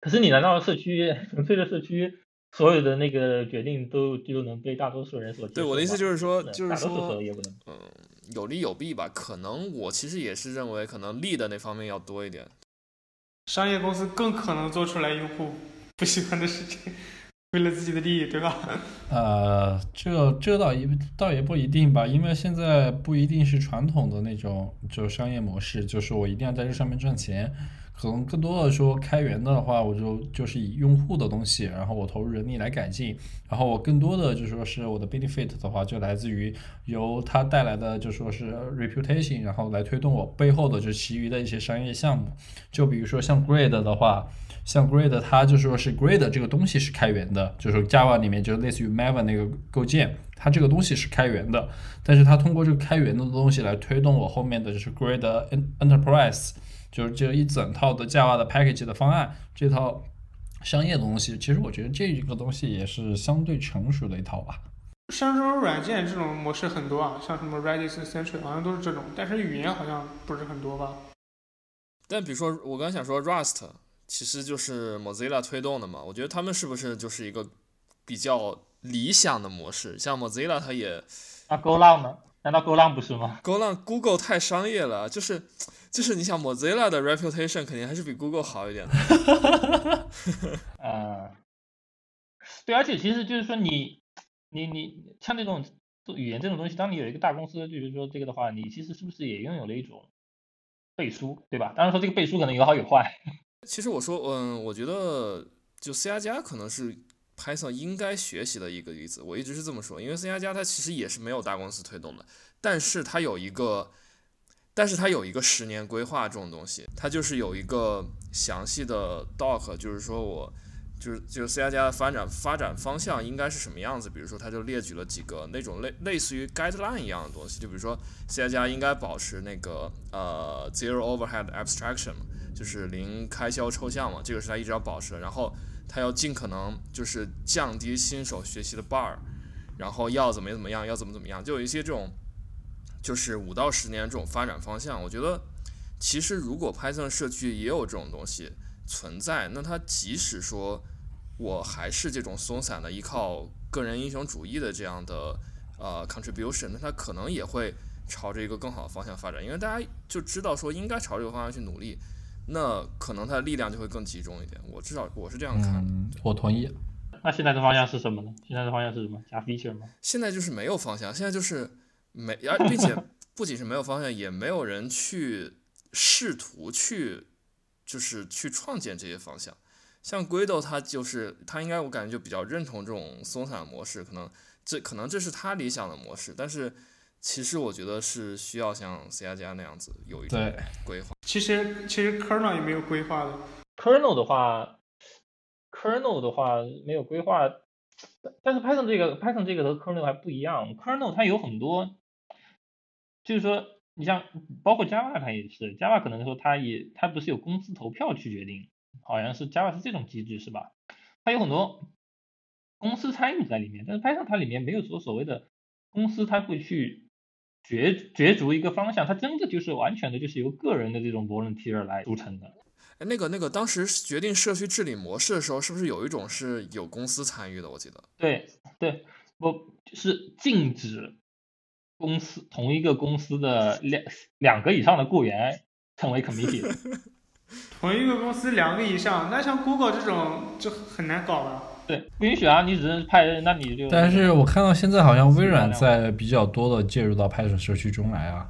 可是你难道社区纯粹的社区所有的那个决定都就能被大多数人所接受对我的意思就是说，就是说，嗯，有利有弊吧。可能我其实也是认为，可能利的那方面要多一点。商业公司更可能做出来用户不喜欢的事情。为了自己的利益，对吧？呃，这这倒也倒也不一定吧，因为现在不一定是传统的那种就商业模式，就是我一定要在这上面赚钱。可能更多的说开源的话，我就就是以用户的东西，然后我投入人力来改进，然后我更多的就说是我的 benefit 的话，就来自于由它带来的就说是 reputation，然后来推动我背后的就其余的一些商业项目。就比如说像 Grade 的话。像 Grid，它就说是 Grid 这个东西是开源的，就是 Java 里面就类似于 Maven 那个构建，它这个东西是开源的，但是它通过这个开源的东西来推动我后面的就是 Grid Enterprise，就是这一整套的 Java 的 package 的方案，这套商业的东西，其实我觉得这个东西也是相对成熟的一套吧。像这种软件这种模式很多啊，像什么 Redis、Central 好像都是这种，但是语言好像不是很多吧？但比如说我刚想说 Rust。其实就是 Mozilla 推动的嘛，我觉得他们是不是就是一个比较理想的模式？像 Mozilla 它也，那 Go Lang 呢？难道 Go Lang 不是吗？Go Lang Google 太商业了，就是就是你想 Mozilla 的 reputation 肯定还是比 Google 好一点的。啊，对，而且其实就是说你你你像这种做语言这种东西，当你有一个大公司，就是说这个的话，你其实是不是也拥有了一种背书，对吧？当然说这个背书可能有好有坏。其实我说，嗯，我觉得就 C 加加可能是 Python 应该学习的一个例子。我一直是这么说，因为 C 加加它其实也是没有大公司推动的，但是它有一个，但是它有一个十年规划这种东西，它就是有一个详细的 doc，就是说我就是就是 C 加加的发展发展方向应该是什么样子。比如说，他就列举了几个那种类类似于 guideline 一样的东西，就比如说 C 加加应该保持那个呃 zero overhead abstraction。就是零开销抽象嘛，这个是他一直要保持的。然后他要尽可能就是降低新手学习的 bar，然后要怎么怎么样，要怎么怎么样，就有一些这种就是五到十年这种发展方向。我觉得其实如果 Python 社区也有这种东西存在，那它即使说我还是这种松散的，依靠个人英雄主义的这样的呃 contribution，那它可能也会朝着一个更好的方向发展，因为大家就知道说应该朝这个方向去努力，那可能它的力量就会更集中一点。我至少我是这样看的。嗯，我同意。那现在的方向是什么呢？现在的方向是什么？加 feature 吗？现在就是没有方向，现在就是没，而并且不仅是没有方向，也没有人去试图去，就是去创建这些方向。像 Guido 他就是他应该我感觉就比较认同这种松散模式，可能这可能这是他理想的模式，但是其实我觉得是需要像 C 加加那样子有一种对，规划。其实其实 kernel 也没有规划的，kernel 的话，kernel 的话没有规划，但是 Python 这个 Python 这个和 kernel 还不一样，kernel 它有很多，就是说你像包括 Java 它也是，Java 可能说它也它不是有公司投票去决定，好像是 Java 是这种机制是吧？它有很多公司参与在里面，但是 Python 它里面没有说所谓的公司它会去角角逐一个方向，它真的就是完全的就是由个人的这种 volunteer 来组成的。哎，那个那个当时决定社区治理模式的时候，是不是有一种是有公司参与的？我记得。对对，不是禁止公司同一个公司的两两个以上的雇员称为 committee。同一个公司两个以上，那像 Google 这种就很难搞了。对，不允许啊，你只能派，那你就。但是我看到现在好像微软在比较多的介入到 Python 社区中来啊。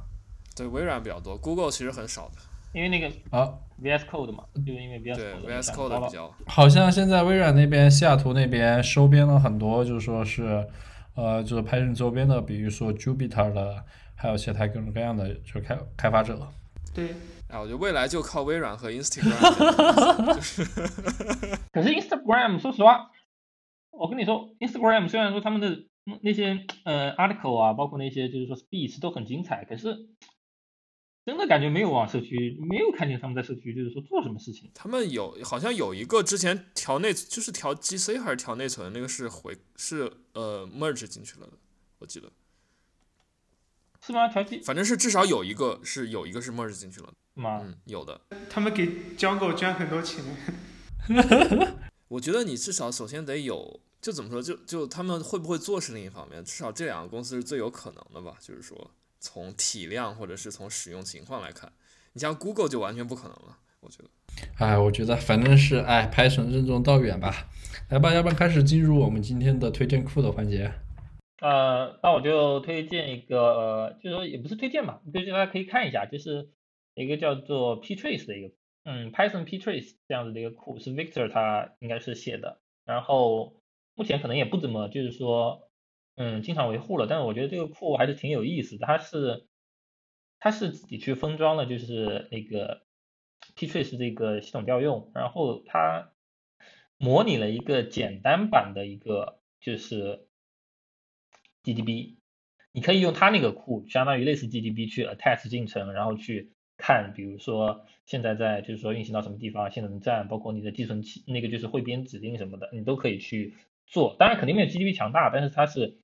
对，微软比较多，Google 其实很少的。因为那个啊，VS Code 嘛，就是因为 VS 对 Code，VS 想 Code 比较。好像现在微软那边西雅图那边收编了很多，就是说是，呃，就是 Python 周边的，比如说 Jupyter 的，还有其他各种各样的就是开开发者。对，啊，我觉得未来就靠微软和 Instagram 就是。可是 Instagram 说实话，我跟你说，Instagram 虽然说他们的那些呃 article 啊，包括那些就是说 speech 都很精彩，可是真的感觉没有往社区，没有看见他们在社区就是说做什么事情。他们有好像有一个之前调内就是调 GC 还是调内存，那个是回是呃 merge 进去了的，我记得。是吗？调 G 反正是至少有一个是有一个是 merge 进去了，吗？嗯，有的。他们给江狗捐很多钱。我觉得你至少首先得有，就怎么说，就就他们会不会做是另一方面，至少这两个公司是最有可能的吧，就是说从体量或者是从使用情况来看，你像 Google 就完全不可能了，我觉得。哎，我觉得反正是哎，Python 任重道远吧。来吧，要不然开始进入我们今天的推荐库的环节。呃，那我就推荐一个，呃，就是说也不是推荐吧，就是大家可以看一下，就是一个叫做 ptrace 的一个，嗯，Python ptrace 这样子的一个库，是 Victor 他应该是写的，然后目前可能也不怎么就是说，嗯，经常维护了，但是我觉得这个库还是挺有意思的，它是它是自己去封装了，就是那个 ptrace 这个系统调用，然后它模拟了一个简单版的一个就是 GDB，你可以用它那个库，相当于类似 GDB 去 attach 进程，然后去看，比如说现在在就是说运行到什么地方，现在能站，包括你的寄存器那个就是汇编指令什么的，你都可以去做。当然肯定没有 GDB 强大，但是它是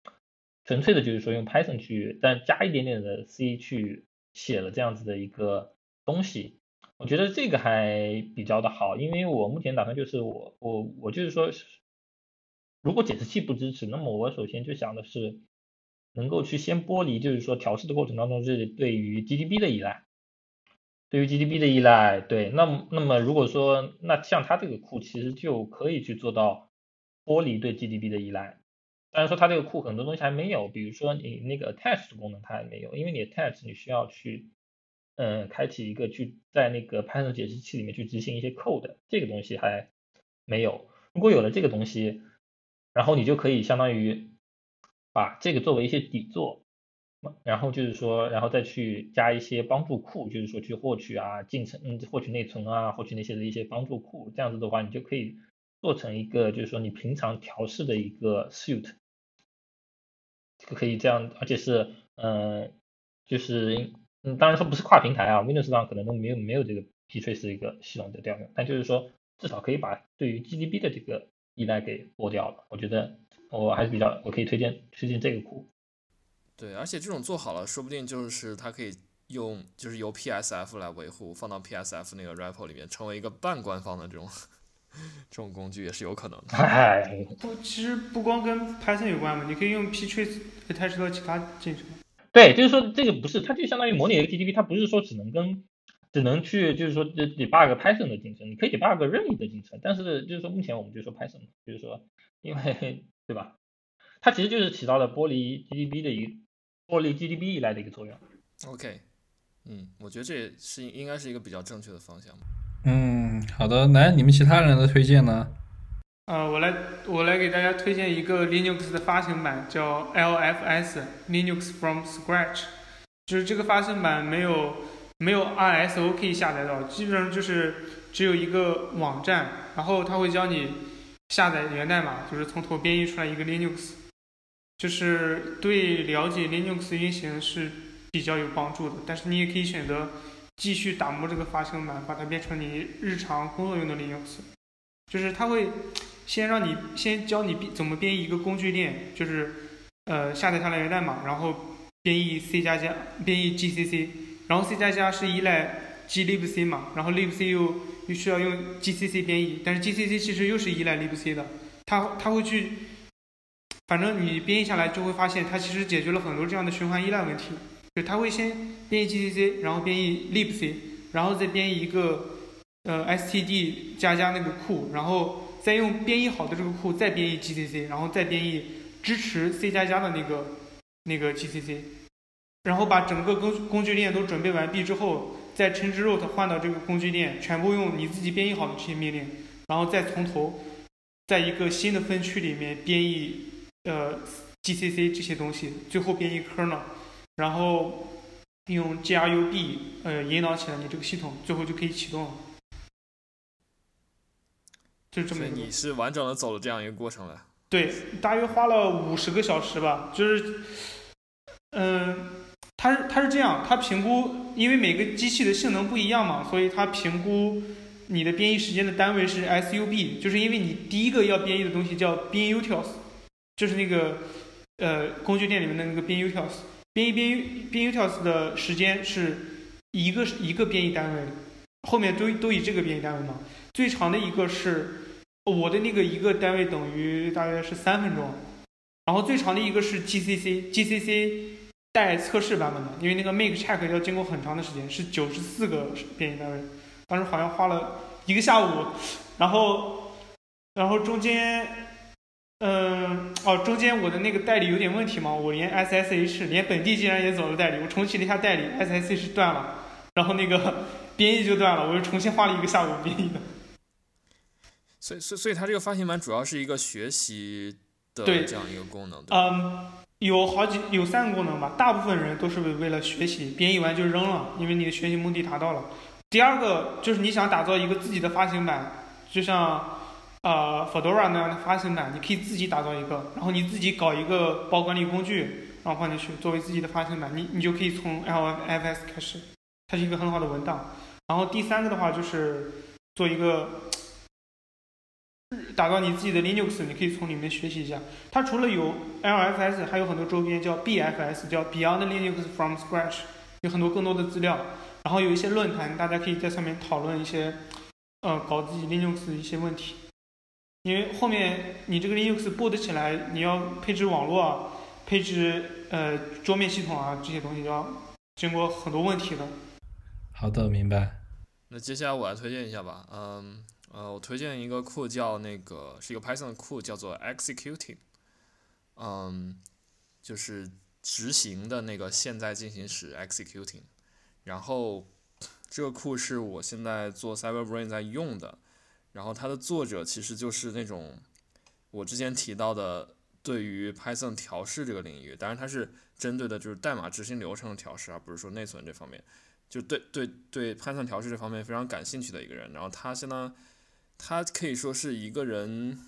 纯粹的就是说用 Python 去，但加一点点的 C 去写了这样子的一个东西。我觉得这个还比较的好，因为我目前打算就是我我我就是说，如果解释器不支持，那么我首先就想的是能够去先剥离，就是说调试的过程当中是对于 GDB 的依赖，对于 GDB 的依赖，对，那么那么如果说那像它这个库其实就可以去做到剥离对 GDB 的依赖。当然说它这个库很多东西还没有，比如说你那个 attach 的功能它还没有，因为你 attach 你需要去嗯，开启一个去在那个 Python 解释器里面去执行一些 code，这个东西还没有。如果有了这个东西，然后你就可以相当于把这个作为一些底座，然后就是说，然后再去加一些帮助库，就是说去获取啊进程，嗯，获取内存啊，获取那些的一些帮助库。这样子的话，你就可以做成一个就是说你平常调试的一个 suite，这个可以这样，而且是嗯、就是。嗯，当然说不是跨平台啊，Windows 上可能都没有没有这个 ptrace 一个系统的调用，但就是说至少可以把对于 GDB 的这个依赖给剥掉了。我觉得我还是比较，我可以推荐推荐这个库。对，而且这种做好了，说不定就是它可以用，就是由 PSF 来维护，放到 PSF 那个 repo 里面，成为一个半官方的这种 这种工具也是有可能的。哎，不，其实不光跟 Python 有关嘛，你可以用 ptrace attach 到其他进程。对，就是说这个不是，它就相当于模拟一个 TTP，它不是说只能跟只能去就是说 debug Python 的进程，你可以 debug 任意的进程，但是就是说目前我们就说 Python，就是说因为对吧？它其实就是起到了剥离 GDB 的一个剥离 GDB 以来的一个作用。OK，嗯，我觉得这也是应该是一个比较正确的方向。嗯，好的，来你们其他人的推荐呢？呃，我来我来给大家推荐一个 Linux 的发行版，叫 LFS Linux from Scratch，就是这个发行版没有没有 ISO 可以下载到，基本上就是只有一个网站，然后它会教你下载源代码，就是从头编译出来一个 Linux，就是对了解 Linux 运行是比较有帮助的。但是你也可以选择继续打磨这个发行版，把它变成你日常工作用的 Linux，就是它会。先让你先教你怎么编译一个工具链，就是呃下载下来源代码，然后编译 C 加加，编译 GCC，然后 C 加加是依赖 glibc 嘛，然后 libc 又又需要用 GCC 编译，但是 GCC 其实又是依赖 libc 的，它它会去，反正你编译下来就会发现它其实解决了很多这样的循环依赖问题，就它会先编译 GCC，然后编译 libc，然后再编译一个呃 std 加加那个库，然后。再用编译好的这个库再编译 GCC，然后再编译支持 C 加加的那个那个 GCC，然后把整个工工具链都准备完毕之后，再 change root 换到这个工具链，全部用你自己编译好的这些命令，然后再从头在一个新的分区里面编译呃 GCC 这些东西，最后编译 kernel，然后用 grub 呃引导起来你这个系统，最后就可以启动了。就这么你是完整的走了这样一个过程了。对，大约花了五十个小时吧。就是，嗯，它是它是这样，它评估，因为每个机器的性能不一样嘛，所以它评估你的编译时间的单位是 SUB，就是因为你第一个要编译的东西叫编译 utils，就是那个呃工具店里面的那个编译 utils，编译编编译 utils 的时间是一个一个编译单位，后面都都以这个编译单位嘛。最长的一个是。我的那个一个单位等于大约是三分钟，然后最长的一个是 GCC，GCC 带测试版本的，因为那个 make check 要经过很长的时间，是九十四个编译单位，当时好像花了一个下午，然后，然后中间，嗯，哦，中间我的那个代理有点问题嘛，我连 SSH 连本地竟然也走了代理，我重启了一下代理，SSH 断了，然后那个 编译就断了，我又重新花了一个下午编译的。所以，所以，所以它这个发行版主要是一个学习的对这样一个功能。对嗯，有好几有三个功能吧，大部分人都是为为了学习，编译完就扔了，因为你的学习目的达到了。第二个就是你想打造一个自己的发行版，就像呃 Fedora 那样的发行版，你可以自己打造一个，然后你自己搞一个包管理工具，然后放进去作为自己的发行版，你你就可以从 LFS 开始，它是一个很好的文档。然后第三个的话就是做一个。打造你自己的 Linux，你可以从里面学习一下。它除了有 LFS，还有很多周边叫 BFS，叫 Beyond Linux from Scratch，有很多更多的资料。然后有一些论坛，大家可以在上面讨论一些，呃，搞自己 Linux 的一些问题。因为后面你这个 Linux boot 起来，你要配置网络啊，配置呃桌面系统啊这些东西，要经过很多问题的。好的，明白。那接下来我来推荐一下吧，嗯。呃，我推荐一个库叫那个是一个 Python 的库，叫做 executing，嗯，就是执行的那个现在进行时 executing。然后这个库是我现在做 CyberBrain 在用的，然后它的作者其实就是那种我之前提到的对于 Python 调试这个领域，当然它是针对的就是代码执行流程的调试，而不是说内存这方面，就对对对 Python 调试这方面非常感兴趣的一个人。然后他相当。他可以说是一个人，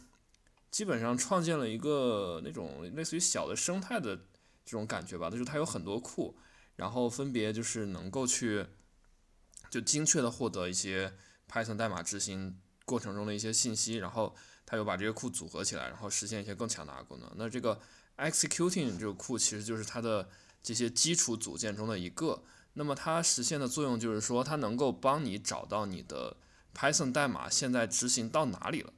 基本上创建了一个那种类似于小的生态的这种感觉吧。就是他有很多库，然后分别就是能够去就精确的获得一些 Python 代码执行过程中的一些信息，然后他又把这些库组合起来，然后实现一些更强大的功能。那这个 executing 这个库其实就是它的这些基础组件中的一个。那么它实现的作用就是说，它能够帮你找到你的。Python 代码现在执行到哪里了。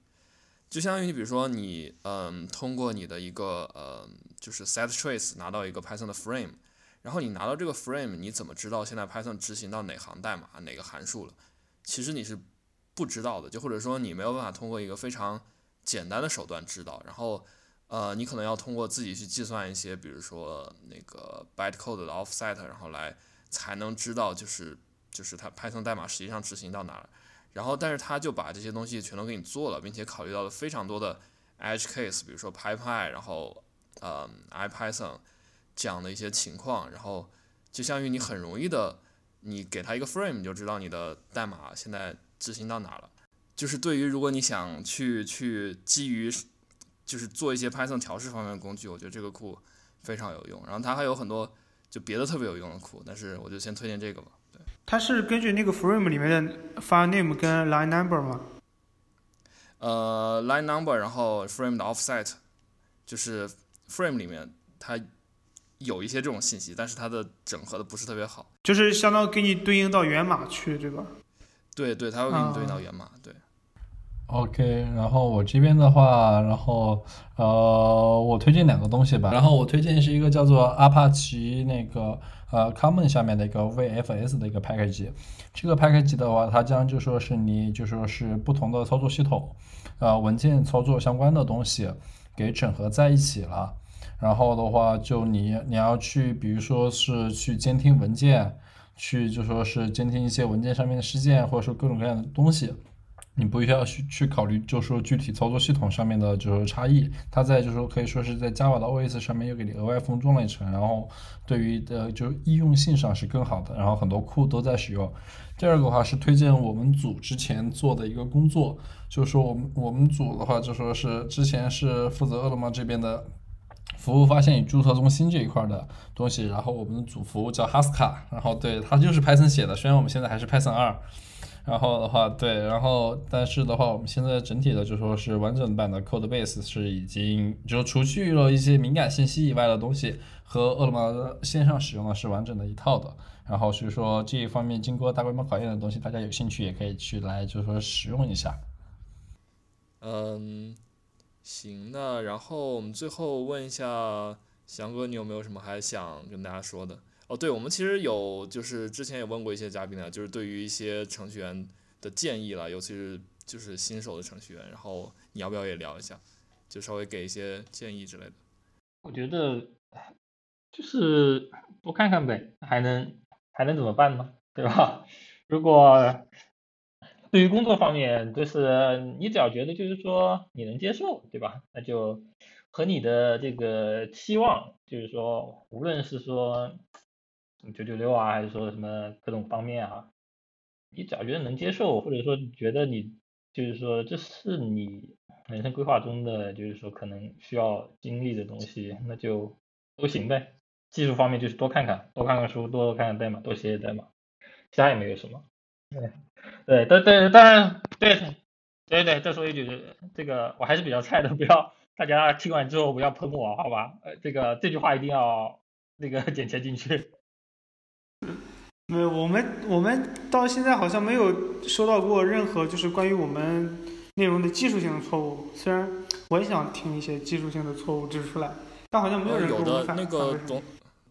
就相当于你比如说你嗯通过你的一个呃就是 set trace 拿到一个 Python 的 frame，然后你拿到这个 frame，你怎么知道现在 Python 执行到哪行代码哪个函数了？其实你是不知道的，就或者说你没有办法通过一个非常简单的手段知道，然后呃你可能要通过自己去计算一些，比如说那个 bytecode 的 offset，然后来才能知道就是就是它 Python 代码实际上执行到哪儿。然后，但是他就把这些东西全都给你做了，并且考虑到了非常多的 edge case，比如说 PyPy，然后呃 IPython 这样的一些情况，然后就相当于你很容易的，你给他一个 frame，你就知道你的代码现在执行到哪了。就是对于如果你想去去基于就是做一些 Python 调试方面的工具，我觉得这个库非常有用。然后它还有很多就别的特别有用的库，但是我就先推荐这个吧。对它是根据那个 frame 里面的 file name 跟 line number 吗？呃，line number，然后 frame 的 offset，就是 frame 里面它有一些这种信息，但是它的整合的不是特别好。就是相当于给你对应到源码去，对吧？对对，他会给你对应到源码，对。OK，然后我这边的话，然后呃，我推荐两个东西吧。然后我推荐是一个叫做阿帕奇那个。呃，Common 下面的一个 VFS 的一个 package，这个 package 的话，它将就说是你就说是不同的操作系统，呃，文件操作相关的东西给整合在一起了。然后的话，就你你要去，比如说是去监听文件，去就说是监听一些文件上面的事件，或者说各种各样的东西。你不需要去去考虑，就说具体操作系统上面的就是差异，它在就是说可以说是在 Java 的 OS 上面又给你额外封装了一层，然后对于的就易用性上是更好的，然后很多库都在使用。第二个话是推荐我们组之前做的一个工作，就是说我们我们组的话就说是之前是负责饿了么这边的服务发现与注册中心这一块的东西，然后我们的主服务叫 Haska，然后对它就是 Python 写的，虽然我们现在还是 Python 二。然后的话，对，然后但是的话，我们现在整体的就说是完整版的 code base 是已经就除去了一些敏感信息以外的东西，和饿了么线上使用的是完整的一套的。然后所以说这一方面经过大规模考验的东西，大家有兴趣也可以去来就是说使用一下。嗯，行，那然后我们最后问一下翔哥，你有没有什么还想跟大家说的？哦，对，我们其实有，就是之前也问过一些嘉宾呢，就是对于一些程序员的建议了，尤其是就是新手的程序员，然后你要不要也聊一下，就稍微给一些建议之类的。我觉得就是多看看呗，还能还能怎么办呢？对吧？如果对于工作方面，就是你只要觉得就是说你能接受，对吧？那就和你的这个期望，就是说无论是说。九九六啊，还是说什么各种方面啊，你只要觉得能接受，或者说觉得你就是说这是你人生规划中的，就是说可能需要经历的东西，那就都行呗。技术方面就是多看看，多看看书，多看看代码，多写写代码，其他也没有什么。对，对，但但当然，对，对对，再说一句，这个我还是比较菜的，不要大家听完之后不要喷我，好吧？呃，这个这句话一定要那个剪切进去。没有，我们我们到现在好像没有收到过任何就是关于我们内容的技术性的错误。虽然我也想听一些技术性的错误指出来，但好像没有人给我们反。有的那个董，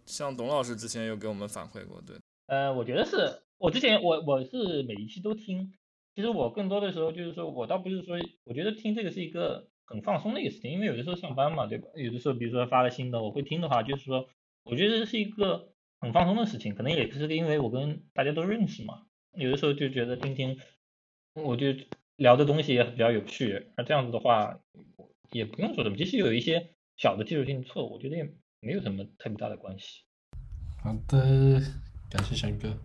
像董老师之前有给我们反馈过，对。呃，我觉得是我之前我我是每一期都听，其实我更多的时候就是说我倒不是说，我觉得听这个是一个很放松的一个事情，因为有的时候上班嘛，对吧？有的时候比如说发了新的，我会听的话，就是说我觉得是一个。很放松的事情，可能也是因为我跟大家都认识嘛，有的时候就觉得听听，我就聊的东西也比较有趣，那这样子的话也不用说什么，即使有一些小的技术性错误，我觉得也没有什么特别大的关系。好的，感谢翔哥。